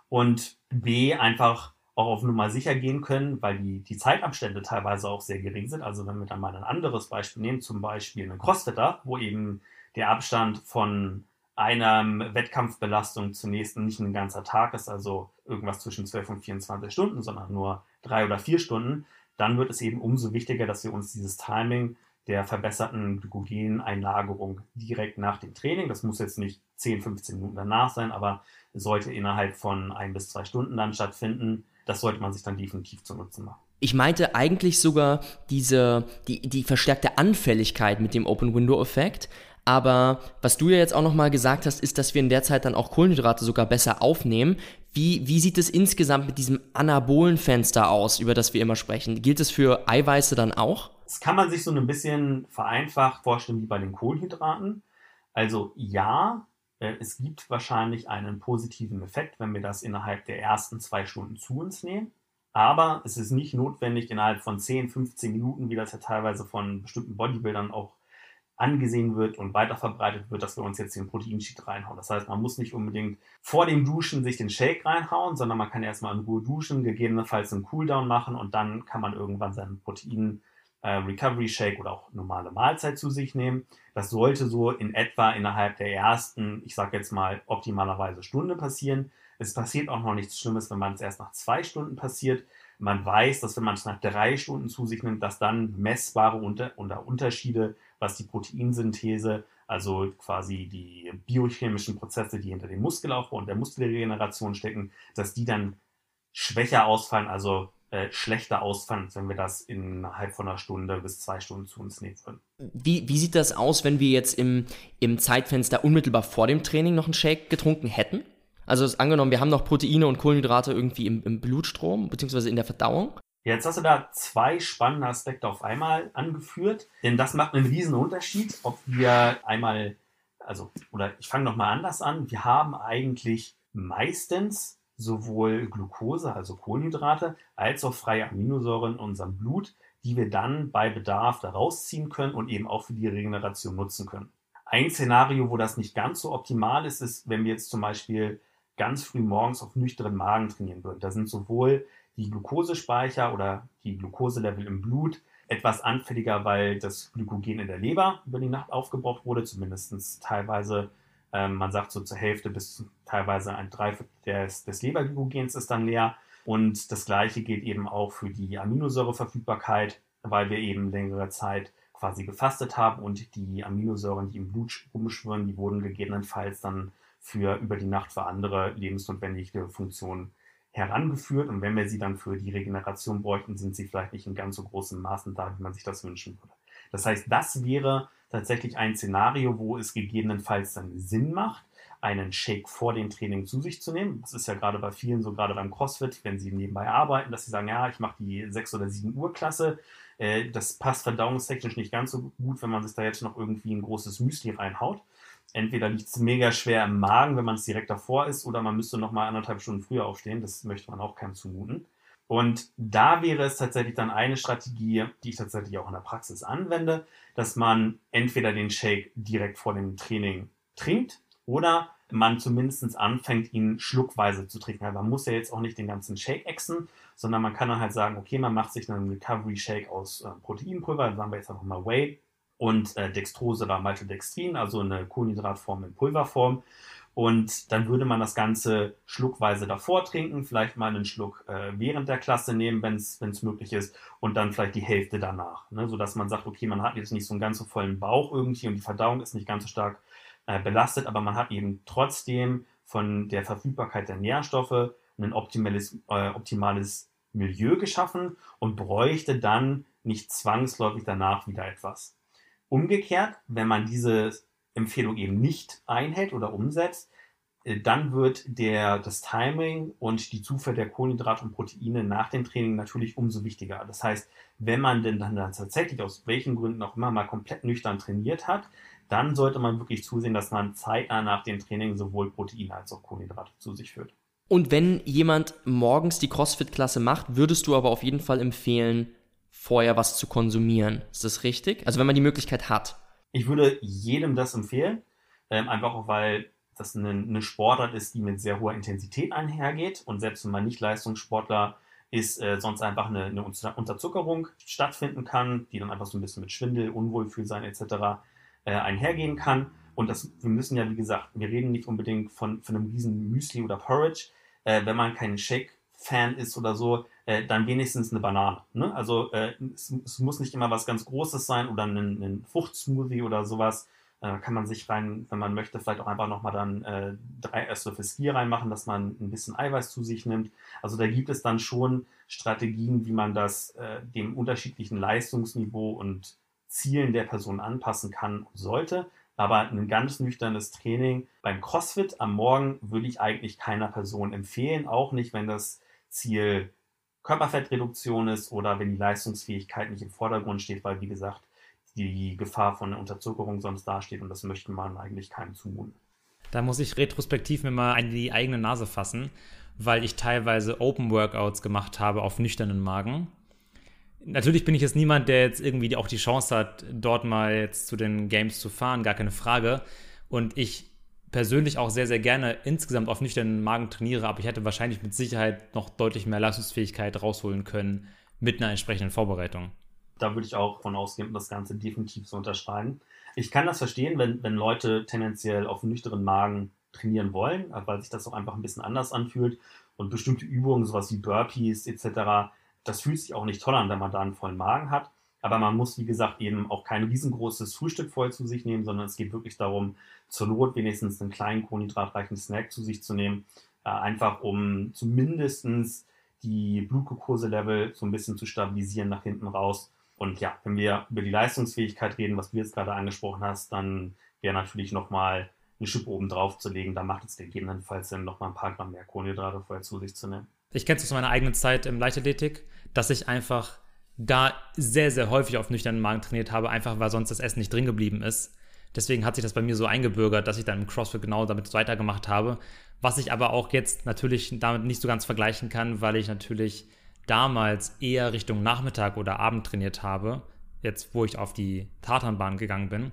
C: Und B, einfach auch auf Nummer sicher gehen können, weil die, die Zeitabstände teilweise auch sehr gering sind. Also wenn wir dann mal ein anderes Beispiel nehmen, zum Beispiel einen Crossfitter, wo eben der Abstand von einer Wettkampfbelastung zunächst nicht ein ganzer Tag ist, also irgendwas zwischen 12 und 24 Stunden, sondern nur drei oder vier Stunden, dann wird es eben umso wichtiger, dass wir uns dieses Timing der verbesserten Glykogeneinlagerung direkt nach dem Training, das muss jetzt nicht 10, 15 Minuten danach sein, aber sollte innerhalb von ein bis zwei Stunden dann stattfinden. Das sollte man sich dann definitiv zu Nutzen machen.
B: Ich meinte eigentlich sogar diese, die, die verstärkte Anfälligkeit mit dem Open-Window-Effekt, aber was du ja jetzt auch nochmal gesagt hast, ist, dass wir in der Zeit dann auch Kohlenhydrate sogar besser aufnehmen. Wie, wie sieht es insgesamt mit diesem anabolen Fenster aus, über das wir immer sprechen? Gilt es für Eiweiße dann auch?
C: Das kann man sich so ein bisschen vereinfacht vorstellen wie bei den Kohlenhydraten. Also ja, äh, es gibt wahrscheinlich einen positiven Effekt, wenn wir das innerhalb der ersten zwei Stunden zu uns nehmen. Aber es ist nicht notwendig, innerhalb von 10, 15 Minuten, wie das ja teilweise von bestimmten Bodybuildern auch angesehen wird und weiterverbreitet wird, dass wir uns jetzt den Proteinsheet reinhauen. Das heißt, man muss nicht unbedingt vor dem Duschen sich den Shake reinhauen, sondern man kann erstmal in Ruhe duschen, gegebenenfalls einen Cooldown machen und dann kann man irgendwann seinen Protein äh, Recovery Shake oder auch normale Mahlzeit zu sich nehmen. Das sollte so in etwa innerhalb der ersten, ich sage jetzt mal optimalerweise Stunde passieren. Es passiert auch noch nichts Schlimmes, wenn man es erst nach zwei Stunden passiert. Man weiß, dass wenn man es nach drei Stunden zu sich nimmt, dass dann messbare Unter Unter Unterschiede was die Proteinsynthese, also quasi die biochemischen Prozesse, die hinter dem Muskelaufbau und der Muskelregeneration stecken, dass die dann schwächer ausfallen. Also äh, schlechter ausfallen, wenn wir das innerhalb von einer Stunde bis zwei Stunden zu uns nehmen würden.
B: Wie, wie sieht das aus, wenn wir jetzt im, im Zeitfenster unmittelbar vor dem Training noch einen Shake getrunken hätten? Also angenommen, wir haben noch Proteine und Kohlenhydrate irgendwie im, im Blutstrom beziehungsweise in der Verdauung.
C: Jetzt hast du da zwei spannende Aspekte auf einmal angeführt, denn das macht einen riesen Unterschied, ob wir einmal, also, oder ich fange nochmal anders an, wir haben eigentlich meistens sowohl Glucose, also Kohlenhydrate, als auch freie Aminosäuren in unserem Blut, die wir dann bei Bedarf da rausziehen können und eben auch für die Regeneration nutzen können. Ein Szenario, wo das nicht ganz so optimal ist, ist, wenn wir jetzt zum Beispiel ganz früh morgens auf nüchternen Magen trainieren würden. Da sind sowohl die Glukosespeicher oder die Glukoselevel im Blut etwas anfälliger, weil das Glykogen in der Leber über die Nacht aufgebraucht wurde, zumindest teilweise, ähm, man sagt so zur Hälfte bis teilweise ein Dreiviertel des, des Leberglykogens ist dann leer. Und das gleiche gilt eben auch für die Aminosäureverfügbarkeit, weil wir eben längere Zeit quasi gefastet haben und die Aminosäuren, die im Blut rumschwirren, die wurden gegebenenfalls dann für über die Nacht für andere lebensnotwendige Funktionen herangeführt und wenn wir sie dann für die Regeneration bräuchten, sind sie vielleicht nicht in ganz so großen Maßen da, wie man sich das wünschen würde. Das heißt, das wäre tatsächlich ein Szenario, wo es gegebenenfalls dann Sinn macht, einen Shake vor dem Training zu sich zu nehmen. Das ist ja gerade bei vielen so, gerade beim CrossFit, wenn sie nebenbei arbeiten, dass sie sagen, ja, ich mache die 6 oder 7 Uhr Klasse. Äh, das passt verdauungstechnisch nicht ganz so gut, wenn man sich da jetzt noch irgendwie ein großes Müsli reinhaut entweder liegt es mega schwer im Magen, wenn man es direkt davor ist, oder man müsste noch mal anderthalb Stunden früher aufstehen. Das möchte man auch keinem zumuten. Und da wäre es tatsächlich dann eine Strategie, die ich tatsächlich auch in der Praxis anwende, dass man entweder den Shake direkt vor dem Training trinkt oder man zumindest anfängt, ihn schluckweise zu trinken. Also man muss ja jetzt auch nicht den ganzen Shake exen, sondern man kann dann halt sagen, okay, man macht sich einen Recovery Shake aus äh, Proteinpulver, sagen wir jetzt einfach mal Whey und äh, Dextrose oder Maltodextrin, also eine Kohlenhydratform in Pulverform. Und dann würde man das Ganze schluckweise davor trinken, vielleicht mal einen Schluck äh, während der Klasse nehmen, wenn es möglich ist, und dann vielleicht die Hälfte danach. Ne? Sodass man sagt, okay, man hat jetzt nicht so einen ganz so vollen Bauch irgendwie und die Verdauung ist nicht ganz so stark äh, belastet, aber man hat eben trotzdem von der Verfügbarkeit der Nährstoffe ein optimales, äh, optimales Milieu geschaffen und bräuchte dann nicht zwangsläufig danach wieder etwas. Umgekehrt, wenn man diese Empfehlung eben nicht einhält oder umsetzt, äh, dann wird der, das Timing und die Zufuhr der Kohlenhydrate und Proteine nach dem Training natürlich umso wichtiger. Das heißt, wenn man denn dann tatsächlich aus welchen Gründen auch immer mal komplett nüchtern trainiert hat, dann sollte man wirklich zusehen, dass man zeitnah nach dem Training sowohl Proteine als auch Kohlenhydrate zu sich führt.
B: Und wenn jemand morgens die CrossFit-Klasse macht, würdest du aber auf jeden Fall empfehlen, vorher was zu konsumieren. Ist das richtig? Also wenn man die Möglichkeit hat.
C: Ich würde jedem das empfehlen, ähm, einfach auch weil das eine, eine, Sportart ist, die mit sehr hoher Intensität einhergeht und selbst wenn man nicht Leistungssportler ist, äh, sonst einfach eine, eine, Unterzuckerung stattfinden kann, die dann einfach so ein bisschen mit Schwindel, Unwohlfühlsein etc. Äh, einhergehen kann. Und das, wir müssen ja, wie gesagt, wir reden nicht unbedingt von, von einem riesen Müsli oder Porridge. Äh, wenn man keinen Shake-Fan ist oder so, äh, dann wenigstens eine Banane. Ne? Also äh, es, es, muss nicht immer was ganz Großes sein oder ein, ein Fruchtsmoothie oder sowas. Äh, kann man sich rein, wenn man möchte, vielleicht auch einfach nochmal dann äh, drei Esslöffel Skier reinmachen, dass man ein bisschen Eiweiß zu sich nimmt. Also da gibt es dann schon Strategien, wie man das äh, dem unterschiedlichen Leistungsniveau und Zielen der Person anpassen kann und sollte. Aber ein ganz nüchternes Training beim CrossFit am Morgen würde ich eigentlich keiner Person empfehlen, auch nicht, wenn das Ziel Körperfettreduktion ist oder wenn die Leistungsfähigkeit nicht im Vordergrund steht, weil, wie gesagt, die Gefahr von Unterzuckerung sonst dasteht und das möchte man eigentlich keinem zumuten.
A: Da muss ich retrospektiv mir mal in die eigene Nase fassen, weil ich teilweise Open Workouts gemacht habe auf nüchternen Magen. Natürlich bin ich jetzt niemand, der jetzt irgendwie auch die Chance hat, dort mal jetzt zu den Games zu fahren, gar keine Frage. Und ich persönlich auch sehr, sehr gerne insgesamt auf nüchternen Magen trainiere, aber ich hätte wahrscheinlich mit Sicherheit noch deutlich mehr Leistungsfähigkeit rausholen können mit einer entsprechenden Vorbereitung.
C: Da würde ich auch von ausgehen, das Ganze definitiv zu unterschreiben. Ich kann das verstehen, wenn, wenn Leute tendenziell auf nüchternen Magen trainieren wollen, weil sich das auch einfach ein bisschen anders anfühlt und bestimmte Übungen, sowas wie Burpees etc., das fühlt sich auch nicht toll an, wenn man da einen vollen Magen hat. Aber man muss, wie gesagt, eben auch kein riesengroßes Frühstück voll zu sich nehmen, sondern es geht wirklich darum, zur Not wenigstens einen kleinen kohlenhydratreichen Snack zu sich zu nehmen, äh, einfach um zumindestens die Blutglucose-Level so ein bisschen zu stabilisieren nach hinten raus. Und ja, wenn wir über die Leistungsfähigkeit reden, was du jetzt gerade angesprochen hast, dann wäre natürlich nochmal eine Schippe oben drauf zu legen. Da macht es gegebenenfalls Sinn, nochmal ein paar Gramm mehr Kohlenhydrate vorher zu sich zu nehmen.
A: Ich kenne es aus meiner eigenen Zeit im Leichtathletik, dass ich einfach da sehr, sehr häufig auf nüchternen Magen trainiert habe, einfach weil sonst das Essen nicht drin geblieben ist. Deswegen hat sich das bei mir so eingebürgert, dass ich dann im CrossFit genau damit weitergemacht habe. Was ich aber auch jetzt natürlich damit nicht so ganz vergleichen kann, weil ich natürlich damals eher Richtung Nachmittag oder Abend trainiert habe, jetzt wo ich auf die Tatanbahn gegangen bin,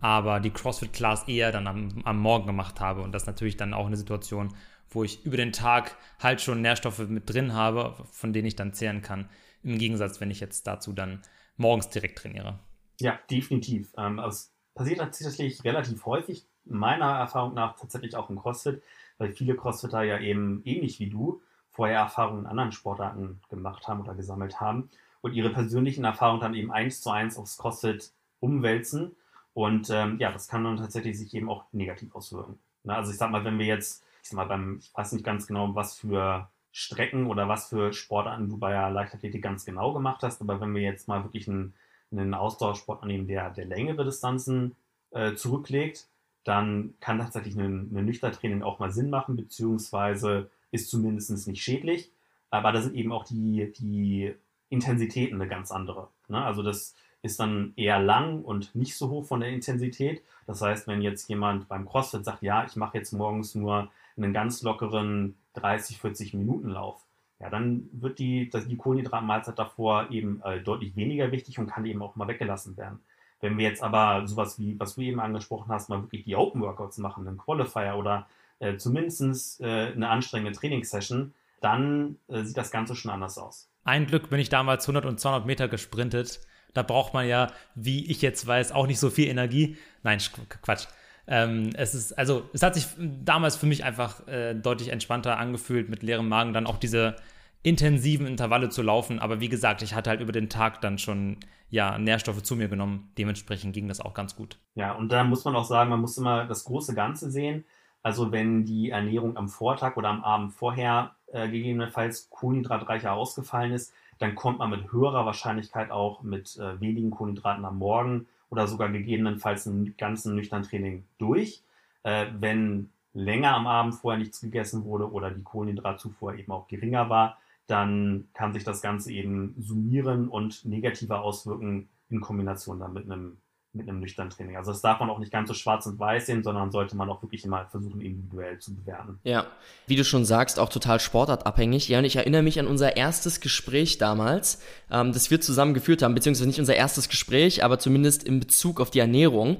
A: aber die CrossFit-Class eher dann am, am Morgen gemacht habe. Und das ist natürlich dann auch eine Situation, wo ich über den Tag halt schon Nährstoffe mit drin habe, von denen ich dann zehren kann. Im Gegensatz, wenn ich jetzt dazu dann morgens direkt trainiere.
C: Ja, definitiv. Ähm, also es passiert tatsächlich relativ häufig, meiner Erfahrung nach tatsächlich auch im CrossFit, weil viele CrossFitter ja eben ähnlich wie du vorher Erfahrungen in anderen Sportarten gemacht haben oder gesammelt haben und ihre persönlichen Erfahrungen dann eben eins zu eins aufs CrossFit umwälzen. Und ähm, ja, das kann dann tatsächlich sich eben auch negativ auswirken. Na, also ich sag mal, wenn wir jetzt, ich sag mal, beim, ich weiß nicht ganz genau, was für Strecken oder was für Sportarten du bei der Leichtathletik ganz genau gemacht hast, aber wenn wir jetzt mal wirklich einen, einen Ausdauersport annehmen, der, der längere Distanzen äh, zurücklegt, dann kann tatsächlich ein, ein Nüchterntraining auch mal Sinn machen, beziehungsweise ist zumindest nicht schädlich. Aber da sind eben auch die, die Intensitäten eine ganz andere. Ne? Also das ist dann eher lang und nicht so hoch von der Intensität. Das heißt, wenn jetzt jemand beim CrossFit sagt, ja, ich mache jetzt morgens nur einen ganz lockeren 30, 40 Minuten Lauf, ja, dann wird die, die Kohlenhydratmahlzeit davor eben äh, deutlich weniger wichtig und kann eben auch mal weggelassen werden. Wenn wir jetzt aber sowas wie, was du eben angesprochen hast, mal wirklich die Open Workouts machen, einen Qualifier oder äh, zumindest äh, eine anstrengende Trainingssession, dann äh, sieht das Ganze schon anders aus.
A: Ein Glück bin ich damals 100 und 200 Meter gesprintet. Da braucht man ja, wie ich jetzt weiß, auch nicht so viel Energie. Nein, Quatsch. Ähm, es ist, also, es hat sich damals für mich einfach äh, deutlich entspannter angefühlt, mit leerem Magen dann auch diese intensiven Intervalle zu laufen. Aber wie gesagt, ich hatte halt über den Tag dann schon ja, Nährstoffe zu mir genommen. Dementsprechend ging das auch ganz gut.
C: Ja, und da muss man auch sagen, man muss immer das große Ganze sehen. Also wenn die Ernährung am Vortag oder am Abend vorher äh, gegebenenfalls kohlenhydratreicher ausgefallen ist, dann kommt man mit höherer Wahrscheinlichkeit auch mit äh, wenigen Kohlenhydraten am Morgen oder sogar gegebenenfalls einen ganzen nüchtern Training durch. Äh, wenn länger am Abend vorher nichts gegessen wurde oder die Kohlenhydratzufuhr eben auch geringer war, dann kann sich das Ganze eben summieren und negativer auswirken in Kombination dann mit einem mit einem nüchternen Training. Also das darf man auch nicht ganz so schwarz und weiß sehen, sondern sollte man auch wirklich mal versuchen, individuell zu bewerten.
B: Ja, wie du schon sagst, auch total sportartabhängig. Ja, und ich erinnere mich an unser erstes Gespräch damals, ähm, das wir zusammen geführt haben, beziehungsweise nicht unser erstes Gespräch, aber zumindest in Bezug auf die Ernährung.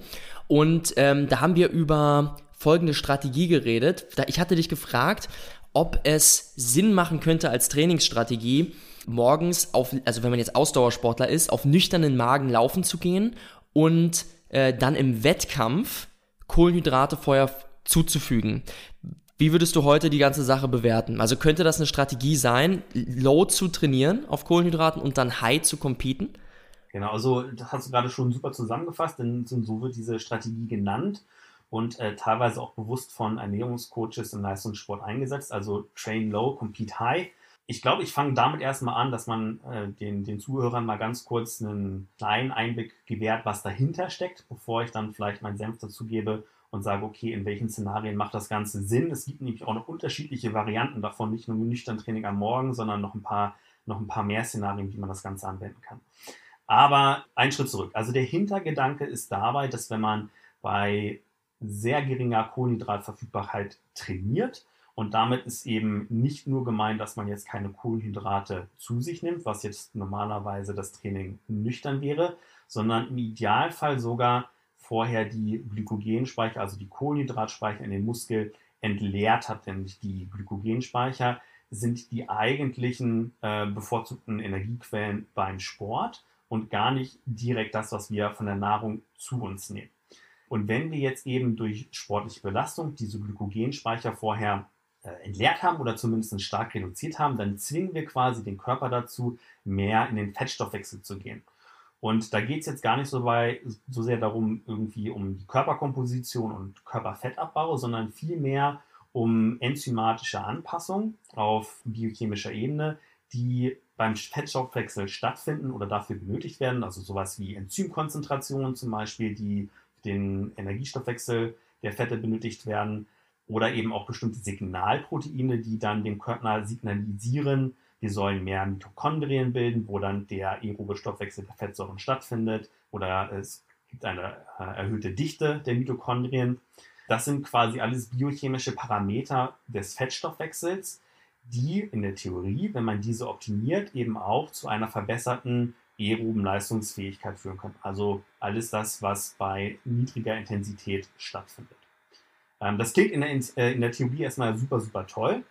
B: Und ähm, da haben wir über folgende Strategie geredet. Ich hatte dich gefragt, ob es Sinn machen könnte als Trainingsstrategie, morgens auf, also wenn man jetzt Ausdauersportler ist, auf nüchternen Magen laufen zu gehen und äh, dann im Wettkampf Kohlenhydrate vorher zuzufügen. Wie würdest du heute die ganze Sache bewerten? Also könnte das eine Strategie sein, low zu trainieren auf Kohlenhydraten und dann high zu competen?
C: Genau, also das hast du gerade schon super zusammengefasst, denn so wird diese Strategie genannt und äh, teilweise auch bewusst von Ernährungscoaches im Leistungssport eingesetzt. Also Train Low, Compete High ich glaube, ich fange damit erstmal an, dass man äh, den, den Zuhörern mal ganz kurz einen kleinen Einblick gewährt, was dahinter steckt, bevor ich dann vielleicht meinen Senf dazu gebe und sage, okay, in welchen Szenarien macht das Ganze Sinn. Es gibt nämlich auch noch unterschiedliche Varianten davon, nicht nur nüchtern Training am Morgen, sondern noch ein paar, noch ein paar mehr Szenarien, wie man das Ganze anwenden kann. Aber ein Schritt zurück. Also der Hintergedanke ist dabei, dass wenn man bei sehr geringer Kohlenhydratverfügbarkeit trainiert, und damit ist eben nicht nur gemeint, dass man jetzt keine Kohlenhydrate zu sich nimmt, was jetzt normalerweise das Training nüchtern wäre, sondern im Idealfall sogar vorher die Glykogenspeicher, also die Kohlenhydratspeicher in den Muskel entleert hat. Denn die Glykogenspeicher sind die eigentlichen äh, bevorzugten Energiequellen beim Sport und gar nicht direkt das, was wir von der Nahrung zu uns nehmen. Und wenn wir jetzt eben durch sportliche Belastung diese Glykogenspeicher vorher entleert haben oder zumindest stark reduziert haben, dann zwingen wir quasi den Körper dazu, mehr in den Fettstoffwechsel zu gehen. Und da geht es jetzt gar nicht so, weit, so sehr darum, irgendwie um die Körperkomposition und Körperfettabbau, sondern vielmehr um enzymatische Anpassungen auf biochemischer Ebene, die beim Fettstoffwechsel stattfinden oder dafür benötigt werden. Also sowas wie Enzymkonzentrationen zum Beispiel, die den Energiestoffwechsel der Fette benötigt werden. Oder eben auch bestimmte Signalproteine, die dann dem Körper signalisieren, wir sollen mehr Mitochondrien bilden, wo dann der aerobe Stoffwechsel der Fettsäuren stattfindet. Oder es gibt eine äh, erhöhte Dichte der Mitochondrien. Das sind quasi alles biochemische Parameter des Fettstoffwechsels, die in der Theorie, wenn man diese optimiert, eben auch zu einer verbesserten aeroben Leistungsfähigkeit führen können. Also alles das, was bei niedriger Intensität stattfindet. Ähm, das klingt in der, äh, in der Theorie erstmal super, super toll.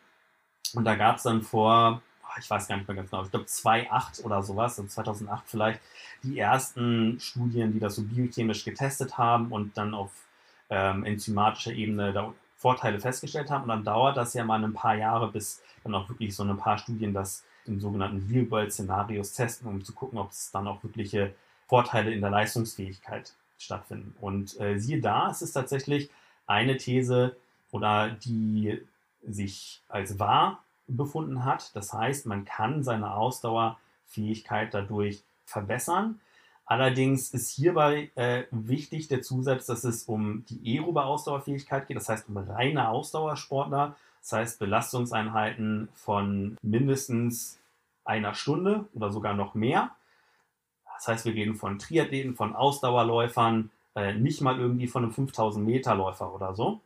C: Und da gab es dann vor, ich weiß gar nicht mehr ganz genau, ich glaube 2008 oder sowas, also 2008 vielleicht, die ersten Studien, die das so biochemisch getestet haben und dann auf ähm, enzymatischer Ebene da Vorteile festgestellt haben. Und dann dauert das ja mal ein paar Jahre, bis dann auch wirklich so ein paar Studien das in sogenannten Real-World-Szenarios testen, um zu gucken, ob es dann auch wirkliche Vorteile in der Leistungsfähigkeit stattfinden. Und äh, siehe da, es ist tatsächlich eine These oder die sich als wahr befunden hat. Das heißt, man kann seine Ausdauerfähigkeit dadurch verbessern. Allerdings ist hierbei äh, wichtig der Zusatz, dass es um die aerobe Ausdauerfähigkeit geht, das heißt um reine Ausdauersportler, das heißt Belastungseinheiten von mindestens einer Stunde oder sogar noch mehr. Das heißt, wir reden von Triathleten, von Ausdauerläufern, äh, nicht mal irgendwie von einem 5000 Meter Läufer oder so.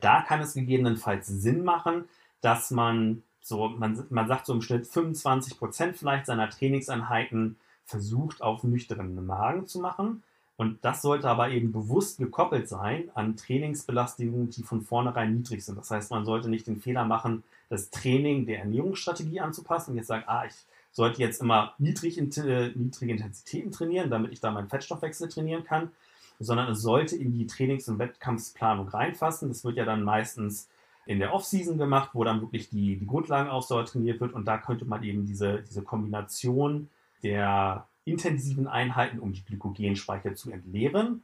C: Da kann es gegebenenfalls Sinn machen, dass man so, man, man sagt so im Schnitt 25 Prozent vielleicht seiner Trainingseinheiten versucht auf nüchternen Magen zu machen. Und das sollte aber eben bewusst gekoppelt sein an Trainingsbelastungen, die von vornherein niedrig sind. Das heißt, man sollte nicht den Fehler machen, das Training der Ernährungsstrategie anzupassen und jetzt sagen, ah, ich sollte jetzt immer niedrig, äh, niedrige Intensitäten trainieren, damit ich da meinen Fettstoffwechsel trainieren kann, sondern es sollte in die Trainings- und Wettkampfsplanung reinfassen. Das wird ja dann meistens in der Offseason gemacht, wo dann wirklich die, die Grundlagenausdauer trainiert wird und da könnte man eben diese, diese Kombination der intensiven Einheiten, um die Glykogenspeicher zu entleeren,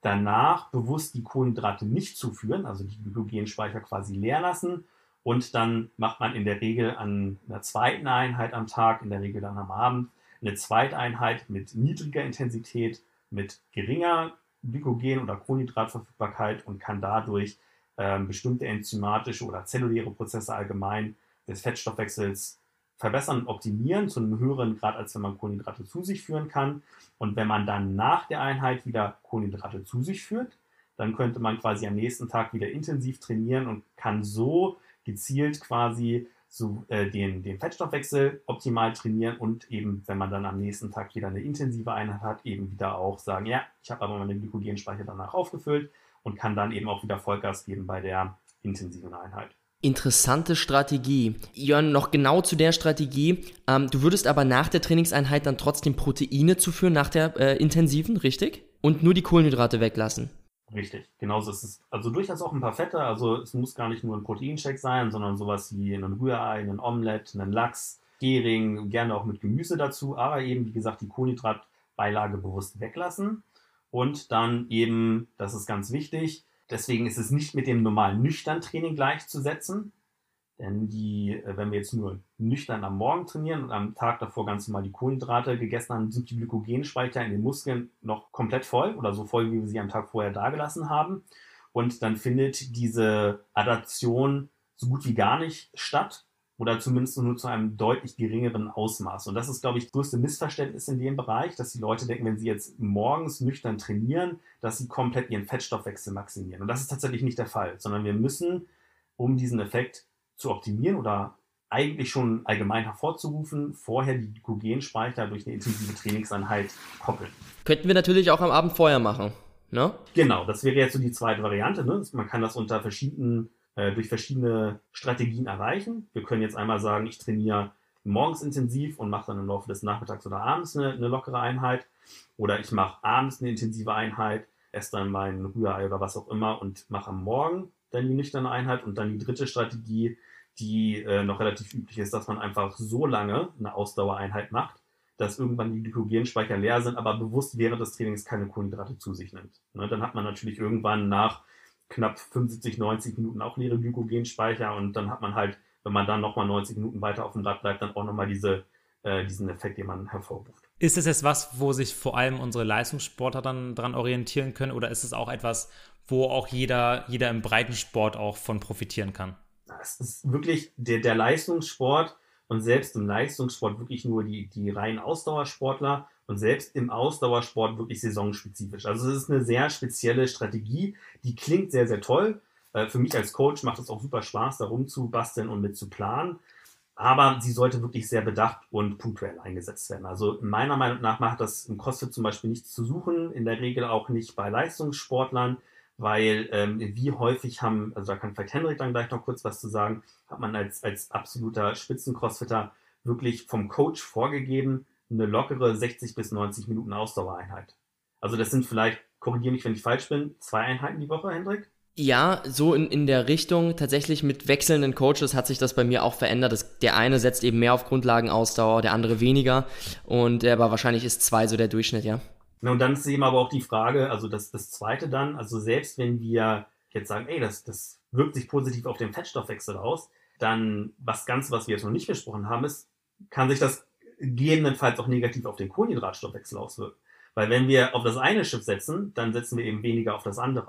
C: danach bewusst die Kohlenhydrate nicht zuführen, also die Glykogenspeicher quasi leer lassen und dann macht man in der Regel an einer zweiten Einheit am Tag, in der Regel dann am Abend, eine zweite Einheit mit niedriger Intensität, mit geringer Glykogen- oder Kohlenhydratverfügbarkeit und kann dadurch ähm, bestimmte enzymatische oder zelluläre Prozesse allgemein des Fettstoffwechsels verbessern und optimieren zu einem höheren Grad, als wenn man Kohlenhydrate zu sich führen kann. Und wenn man dann nach der Einheit wieder Kohlenhydrate zu sich führt, dann könnte man quasi am nächsten Tag wieder intensiv trainieren und kann so gezielt quasi so, äh, den, den Fettstoffwechsel optimal trainieren und eben, wenn man dann am nächsten Tag wieder eine intensive Einheit hat, eben wieder auch sagen, ja, ich habe aber meine Glykogenspeicher danach aufgefüllt und kann dann eben auch wieder Vollgas geben bei der intensiven Einheit.
B: Interessante Strategie. Jörn, noch genau zu der Strategie. Ähm, du würdest aber nach der Trainingseinheit dann trotzdem Proteine zuführen, nach der äh, intensiven, richtig? Und nur die Kohlenhydrate weglassen.
C: Richtig, genauso ist es. Also durchaus auch ein paar Fette. Also es muss gar nicht nur ein Proteinshake sein, sondern sowas wie ein Rührei, ein Omelett, ein Lachs, Hering, gerne auch mit Gemüse dazu. Aber eben, wie gesagt, die Kohlenhydratbeilage bewusst weglassen. Und dann eben, das ist ganz wichtig, Deswegen ist es nicht mit dem normalen nüchtern Training gleichzusetzen. Denn die, äh, wenn wir jetzt nur nüchtern am Morgen trainieren und am Tag davor ganz normal die Kohlenhydrate gegessen haben, sind die Glykogenspeicher in den Muskeln noch komplett voll oder so voll, wie wir sie am Tag vorher dagelassen haben. Und dann findet diese Adaption so gut wie gar nicht statt oder zumindest nur zu einem deutlich geringeren Ausmaß. Und das ist, glaube ich, das größte Missverständnis in dem Bereich, dass die Leute denken, wenn sie jetzt morgens nüchtern trainieren, dass sie komplett ihren Fettstoffwechsel maximieren. Und das ist tatsächlich nicht der Fall, sondern wir müssen, um diesen Effekt zu optimieren oder eigentlich schon allgemein hervorzurufen, vorher die Glykogenspeicher durch eine intensive Trainingseinheit koppeln.
B: Könnten wir natürlich auch am Abend vorher machen. Ne?
C: Genau, das wäre jetzt so die zweite Variante. Ne? Man kann das unter verschiedenen äh, durch verschiedene Strategien erreichen. Wir können jetzt einmal sagen, ich trainiere morgens intensiv und mache dann im Laufe des Nachmittags oder abends eine, eine lockere Einheit. Oder ich mache abends eine intensive Einheit, esse dann mein Rührei oder was auch immer und mache am Morgen dann die nüchterne Einheit. Und dann die dritte Strategie, die äh, noch relativ üblich ist, dass man einfach so lange eine Ausdauereinheit macht, dass irgendwann die Glykogenspeicher leer sind, aber bewusst während des Trainings keine Kohlenhydrate zu sich nimmt. Ne, dann hat man natürlich irgendwann nach knapp 75, 90 Minuten auch leere Glykogenspeicher und dann hat man halt, wenn man dann nochmal 90 Minuten weiter auf dem Rad bleibt, dann auch nochmal diese, äh, diesen Effekt, den man hervorruft.
A: Ist es jetzt was, wo sich vor allem unsere Leistungssportler dann dran orientieren können oder ist es auch etwas, wo auch jeder, jeder im Breitensport auch von profitieren kann?
C: Es ist wirklich der, der Leistungssport und selbst im Leistungssport wirklich nur die, die reinen Ausdauersportler und selbst im Ausdauersport wirklich saisonspezifisch. Also es ist eine sehr spezielle Strategie, die klingt sehr, sehr toll. Äh, für mich als Coach macht es auch super Spaß, darum zu basteln und mit zu planen. Aber sie sollte wirklich sehr bedacht und punktuell eingesetzt werden. Also meiner Meinung nach macht das im CrossFit zum Beispiel nichts zu suchen, in der Regel auch nicht bei Leistungssportlern, weil ähm, wie häufig haben, also da kann vielleicht Henrik dann gleich noch kurz was zu sagen, hat man als, als absoluter Spitzen-Crossfitter wirklich vom Coach vorgegeben, eine lockere 60 bis 90 Minuten Ausdauereinheit. Also das sind vielleicht, korrigiere mich, wenn ich falsch bin, zwei Einheiten die Woche, Hendrik?
B: Ja, so in, in der Richtung. Tatsächlich mit wechselnden Coaches hat sich das bei mir auch verändert. Das, der eine setzt eben mehr auf Grundlagenausdauer, der andere weniger. Und aber wahrscheinlich ist zwei so der Durchschnitt, ja.
C: Und dann ist eben aber auch die Frage, also das, das zweite dann, also selbst wenn wir jetzt sagen, ey, das, das wirkt sich positiv auf den Fettstoffwechsel aus, dann was ganz, was wir jetzt noch nicht besprochen haben, ist, kann sich das gegebenenfalls auch negativ auf den Kohlenhydratstoffwechsel auswirken. Weil wenn wir auf das eine Schiff setzen, dann setzen wir eben weniger auf das andere.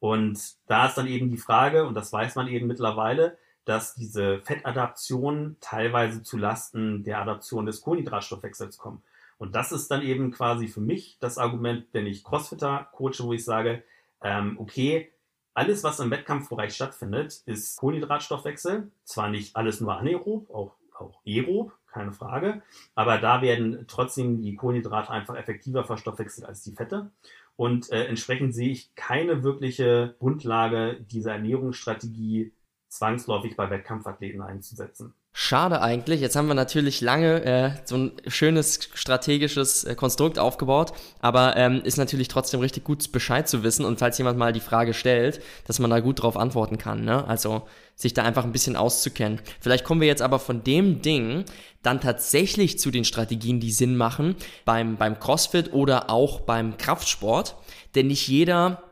C: Und da ist dann eben die Frage, und das weiß man eben mittlerweile, dass diese Fettadaptionen teilweise zu Lasten der Adaption des Kohlenhydratstoffwechsels kommen. Und das ist dann eben quasi für mich das Argument, wenn ich Crossfitter coache, wo ich sage, ähm, okay, alles, was im Wettkampfbereich stattfindet, ist Kohlenhydratstoffwechsel. Zwar nicht alles nur anaerob, auch, auch aerob, keine Frage. Aber da werden trotzdem die Kohlenhydrate einfach effektiver verstoffwechselt als die Fette. Und äh, entsprechend sehe ich keine wirkliche Grundlage dieser Ernährungsstrategie zwangsläufig bei Wettkampfathleten einzusetzen.
B: Schade eigentlich. Jetzt haben wir natürlich lange äh, so ein schönes strategisches äh, Konstrukt aufgebaut, aber ähm, ist natürlich trotzdem richtig gut Bescheid zu wissen und falls jemand mal die Frage stellt, dass man da gut drauf antworten kann. Ne? Also sich da einfach ein bisschen auszukennen. Vielleicht kommen wir jetzt aber von dem Ding dann tatsächlich zu den Strategien, die Sinn machen beim, beim CrossFit oder auch beim Kraftsport. Denn nicht jeder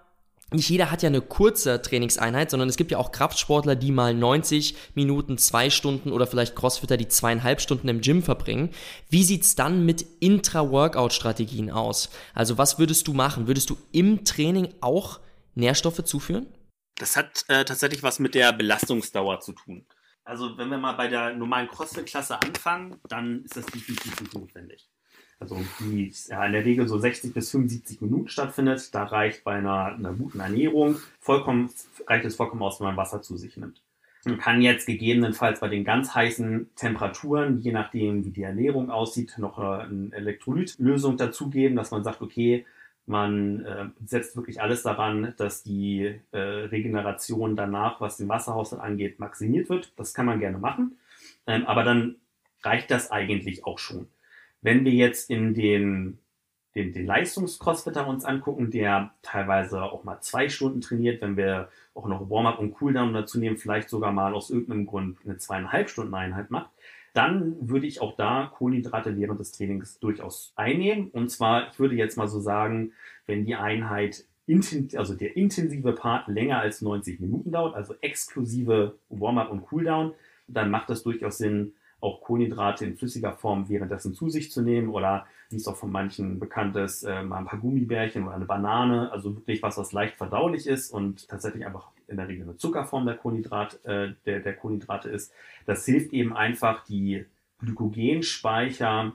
B: nicht jeder hat ja eine kurze Trainingseinheit, sondern es gibt ja auch Kraftsportler, die mal 90 Minuten, zwei Stunden oder vielleicht Crossfitter, die zweieinhalb Stunden im Gym verbringen. Wie sieht's dann mit Intra-Workout-Strategien aus? Also was würdest du machen? Würdest du im Training auch Nährstoffe zuführen?
C: Das hat äh, tatsächlich was mit der Belastungsdauer zu tun. Also wenn wir mal bei der normalen CrossFit-Klasse anfangen, dann ist das definitiv notwendig also die ja, in der Regel so 60 bis 75 Minuten stattfindet. Da reicht bei einer, einer guten Ernährung vollkommen, reicht es vollkommen aus, wenn man Wasser zu sich nimmt. Man kann jetzt gegebenenfalls bei den ganz heißen Temperaturen, je nachdem wie die Ernährung aussieht, noch eine Elektrolytlösung dazugeben, dass man sagt, okay, man äh, setzt wirklich alles daran, dass die äh, Regeneration danach, was den Wasserhaushalt angeht, maximiert wird. Das kann man gerne machen. Ähm, aber dann reicht das eigentlich auch schon. Wenn wir jetzt in den, den, den Leistungscrossfitter uns angucken, der teilweise auch mal zwei Stunden trainiert, wenn wir auch noch Warm-up und Cooldown dazu nehmen, vielleicht sogar mal aus irgendeinem Grund eine zweieinhalb Stunden Einheit macht, dann würde ich auch da Kohlenhydrate während des Trainings durchaus einnehmen. Und zwar, ich würde jetzt mal so sagen, wenn die Einheit also der intensive Part länger als 90 Minuten dauert, also exklusive Warm-up und Cooldown, dann macht das durchaus Sinn, auch Kohlenhydrate in flüssiger Form währenddessen zu sich zu nehmen oder wie es auch von manchen bekannt ist, äh, mal ein paar Gummibärchen oder eine Banane, also wirklich was, was leicht verdaulich ist und tatsächlich einfach in der Regel eine Zuckerform der, Kohlenhydrat, äh, der, der Kohlenhydrate ist. Das hilft eben einfach, die Glykogenspeicher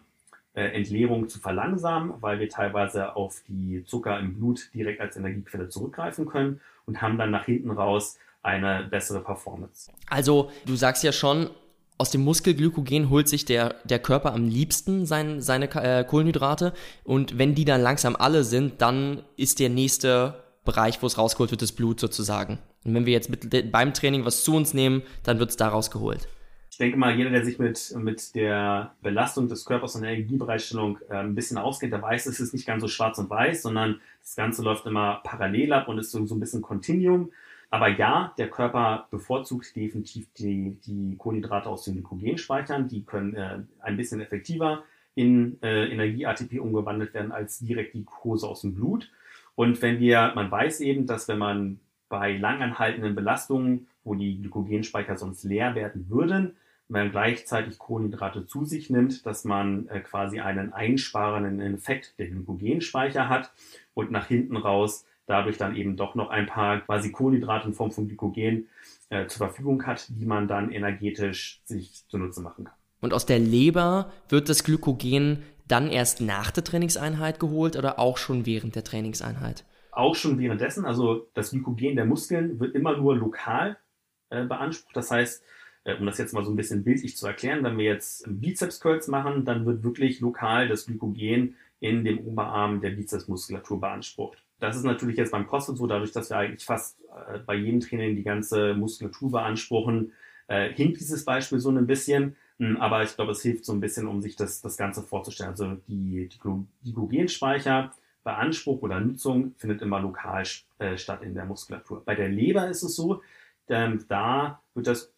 C: äh, Entleerung zu verlangsamen, weil wir teilweise auf die Zucker im Blut direkt als Energiequelle zurückgreifen können und haben dann nach hinten raus eine bessere Performance.
B: Also du sagst ja schon, aus dem Muskelglykogen holt sich der, der Körper am liebsten sein, seine äh, Kohlenhydrate und wenn die dann langsam alle sind, dann ist der nächste Bereich, wo es rausgeholt wird, das Blut sozusagen. Und wenn wir jetzt mit, beim Training was zu uns nehmen, dann wird es da rausgeholt.
C: Ich denke mal, jeder, der sich mit, mit der Belastung des Körpers und der Energiebereitstellung äh, ein bisschen auskennt, der weiß, es ist nicht ganz so schwarz und weiß, sondern das Ganze läuft immer parallel ab und ist so, so ein bisschen Continuum. Aber ja, der Körper bevorzugt definitiv die, die Kohlenhydrate aus den Glykogenspeichern. Die können äh, ein bisschen effektiver in äh, Energie-ATP umgewandelt werden als direkt die Glucose aus dem Blut. Und wenn wir, man weiß eben, dass wenn man bei langanhaltenden Belastungen, wo die Glykogenspeicher sonst leer werden würden, man gleichzeitig Kohlenhydrate zu sich nimmt, dass man äh, quasi einen einsparenden Effekt der Glykogenspeicher hat und nach hinten raus dadurch dann eben doch noch ein paar quasi Kohlenhydrate in Form von Glykogen äh, zur Verfügung hat, die man dann energetisch sich zunutze machen kann.
B: Und aus der Leber wird das Glykogen dann erst nach der Trainingseinheit geholt oder auch schon während der Trainingseinheit?
C: Auch schon währenddessen. Also das Glykogen der Muskeln wird immer nur lokal äh, beansprucht. Das heißt, äh, um das jetzt mal so ein bisschen bildlich zu erklären, wenn wir jetzt Bizeps-Curls machen, dann wird wirklich lokal das Glykogen in dem Oberarm der Bizepsmuskulatur beansprucht. Das ist natürlich jetzt beim CrossFit so, dadurch, dass wir eigentlich fast äh, bei jedem Training die ganze Muskulatur beanspruchen, äh, hinkt dieses Beispiel so ein bisschen. Hm, aber ich glaube, es hilft so ein bisschen, um sich das, das Ganze vorzustellen. Also die, die, die Glykogenspeicher Beanspruch oder Nutzung findet immer lokal äh, statt in der Muskulatur. Bei der Leber ist es so, ähm, da wird das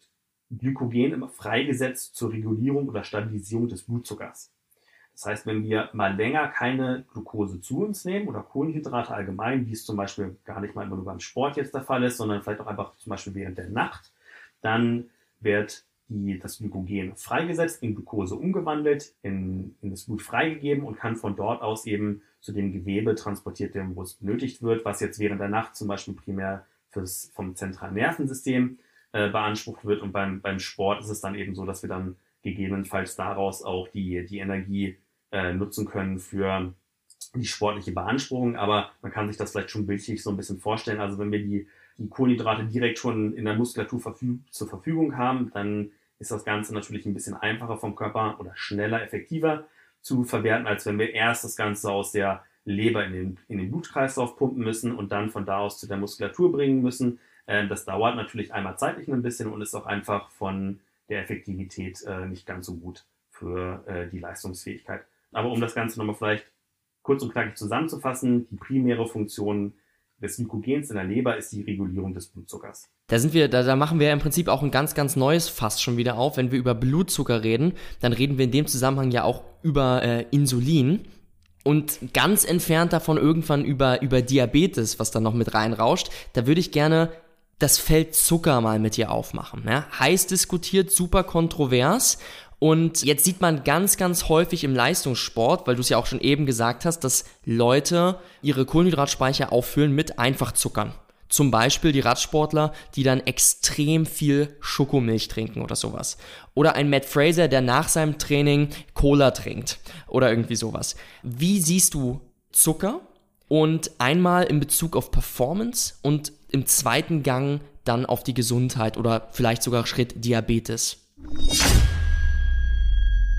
C: Glykogen immer freigesetzt zur Regulierung oder Stabilisierung des Blutzuckers. Das heißt, wenn wir mal länger keine Glucose zu uns nehmen oder Kohlenhydrate allgemein, wie es zum Beispiel gar nicht mal immer nur beim Sport jetzt der Fall ist, sondern vielleicht auch einfach zum Beispiel während der Nacht, dann wird die, das Glykogen freigesetzt, in Glucose umgewandelt, in, in das Blut freigegeben und kann von dort aus eben zu dem Gewebe transportiert werden, wo es benötigt wird, was jetzt während der Nacht zum Beispiel primär fürs, vom zentralen Nervensystem äh, beansprucht wird. Und beim, beim Sport ist es dann eben so, dass wir dann gegebenenfalls daraus auch die, die Energie äh, nutzen können für die sportliche Beanspruchung. Aber man kann sich das vielleicht schon bildlich so ein bisschen vorstellen. Also wenn wir die, die Kohlenhydrate direkt schon in der Muskulatur verfüg zur Verfügung haben, dann ist das Ganze natürlich ein bisschen einfacher vom Körper oder schneller, effektiver zu verwerten, als wenn wir erst das Ganze aus der Leber in den, in den Blutkreislauf pumpen müssen und dann von da aus zu der Muskulatur bringen müssen. Äh, das dauert natürlich einmal zeitlich ein bisschen und ist auch einfach von der Effektivität äh, nicht ganz so gut für äh, die Leistungsfähigkeit. Aber um das Ganze nochmal vielleicht kurz und knackig zusammenzufassen, die primäre Funktion des Glykogens in der Leber ist die Regulierung des Blutzuckers.
B: Da sind wir, da, da machen wir im Prinzip auch ein ganz, ganz neues Fass schon wieder auf. Wenn wir über Blutzucker reden, dann reden wir in dem Zusammenhang ja auch über äh, Insulin. Und ganz entfernt davon irgendwann über, über Diabetes, was da noch mit reinrauscht. Da würde ich gerne das Feld Zucker mal mit dir aufmachen. Ja? Heiß diskutiert, super kontrovers. Und jetzt sieht man ganz, ganz häufig im Leistungssport, weil du es ja auch schon eben gesagt hast, dass Leute ihre Kohlenhydratspeicher auffüllen mit Einfachzuckern. Zum Beispiel die Radsportler, die dann extrem viel Schokomilch trinken oder sowas. Oder ein Matt Fraser, der nach seinem Training Cola trinkt. Oder irgendwie sowas. Wie siehst du Zucker? Und einmal in Bezug auf Performance und im zweiten Gang dann auf die Gesundheit oder vielleicht sogar Schritt Diabetes.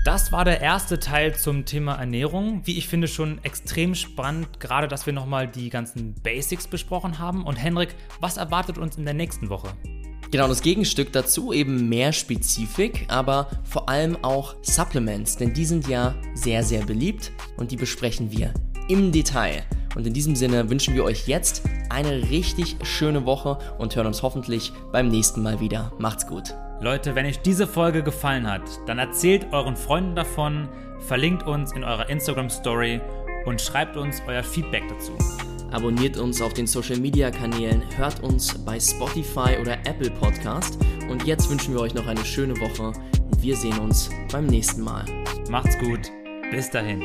A: Das war der erste Teil zum Thema Ernährung. Wie ich finde, schon extrem spannend, gerade dass wir nochmal die ganzen Basics besprochen haben. Und Henrik, was erwartet uns in der nächsten Woche?
B: Genau, das Gegenstück dazu eben mehr Spezifik, aber vor allem auch Supplements, denn die sind ja sehr, sehr beliebt und die besprechen wir im Detail. Und in diesem Sinne wünschen wir euch jetzt eine richtig schöne Woche und hören uns hoffentlich beim nächsten Mal wieder. Macht's gut.
A: Leute, wenn euch diese Folge gefallen hat, dann erzählt euren Freunden davon, verlinkt uns in eurer Instagram Story und schreibt uns euer Feedback dazu.
B: Abonniert uns auf den Social Media Kanälen, hört uns bei Spotify oder Apple Podcast und jetzt wünschen wir euch noch eine schöne Woche und wir sehen uns beim nächsten Mal.
A: Macht's gut, bis dahin.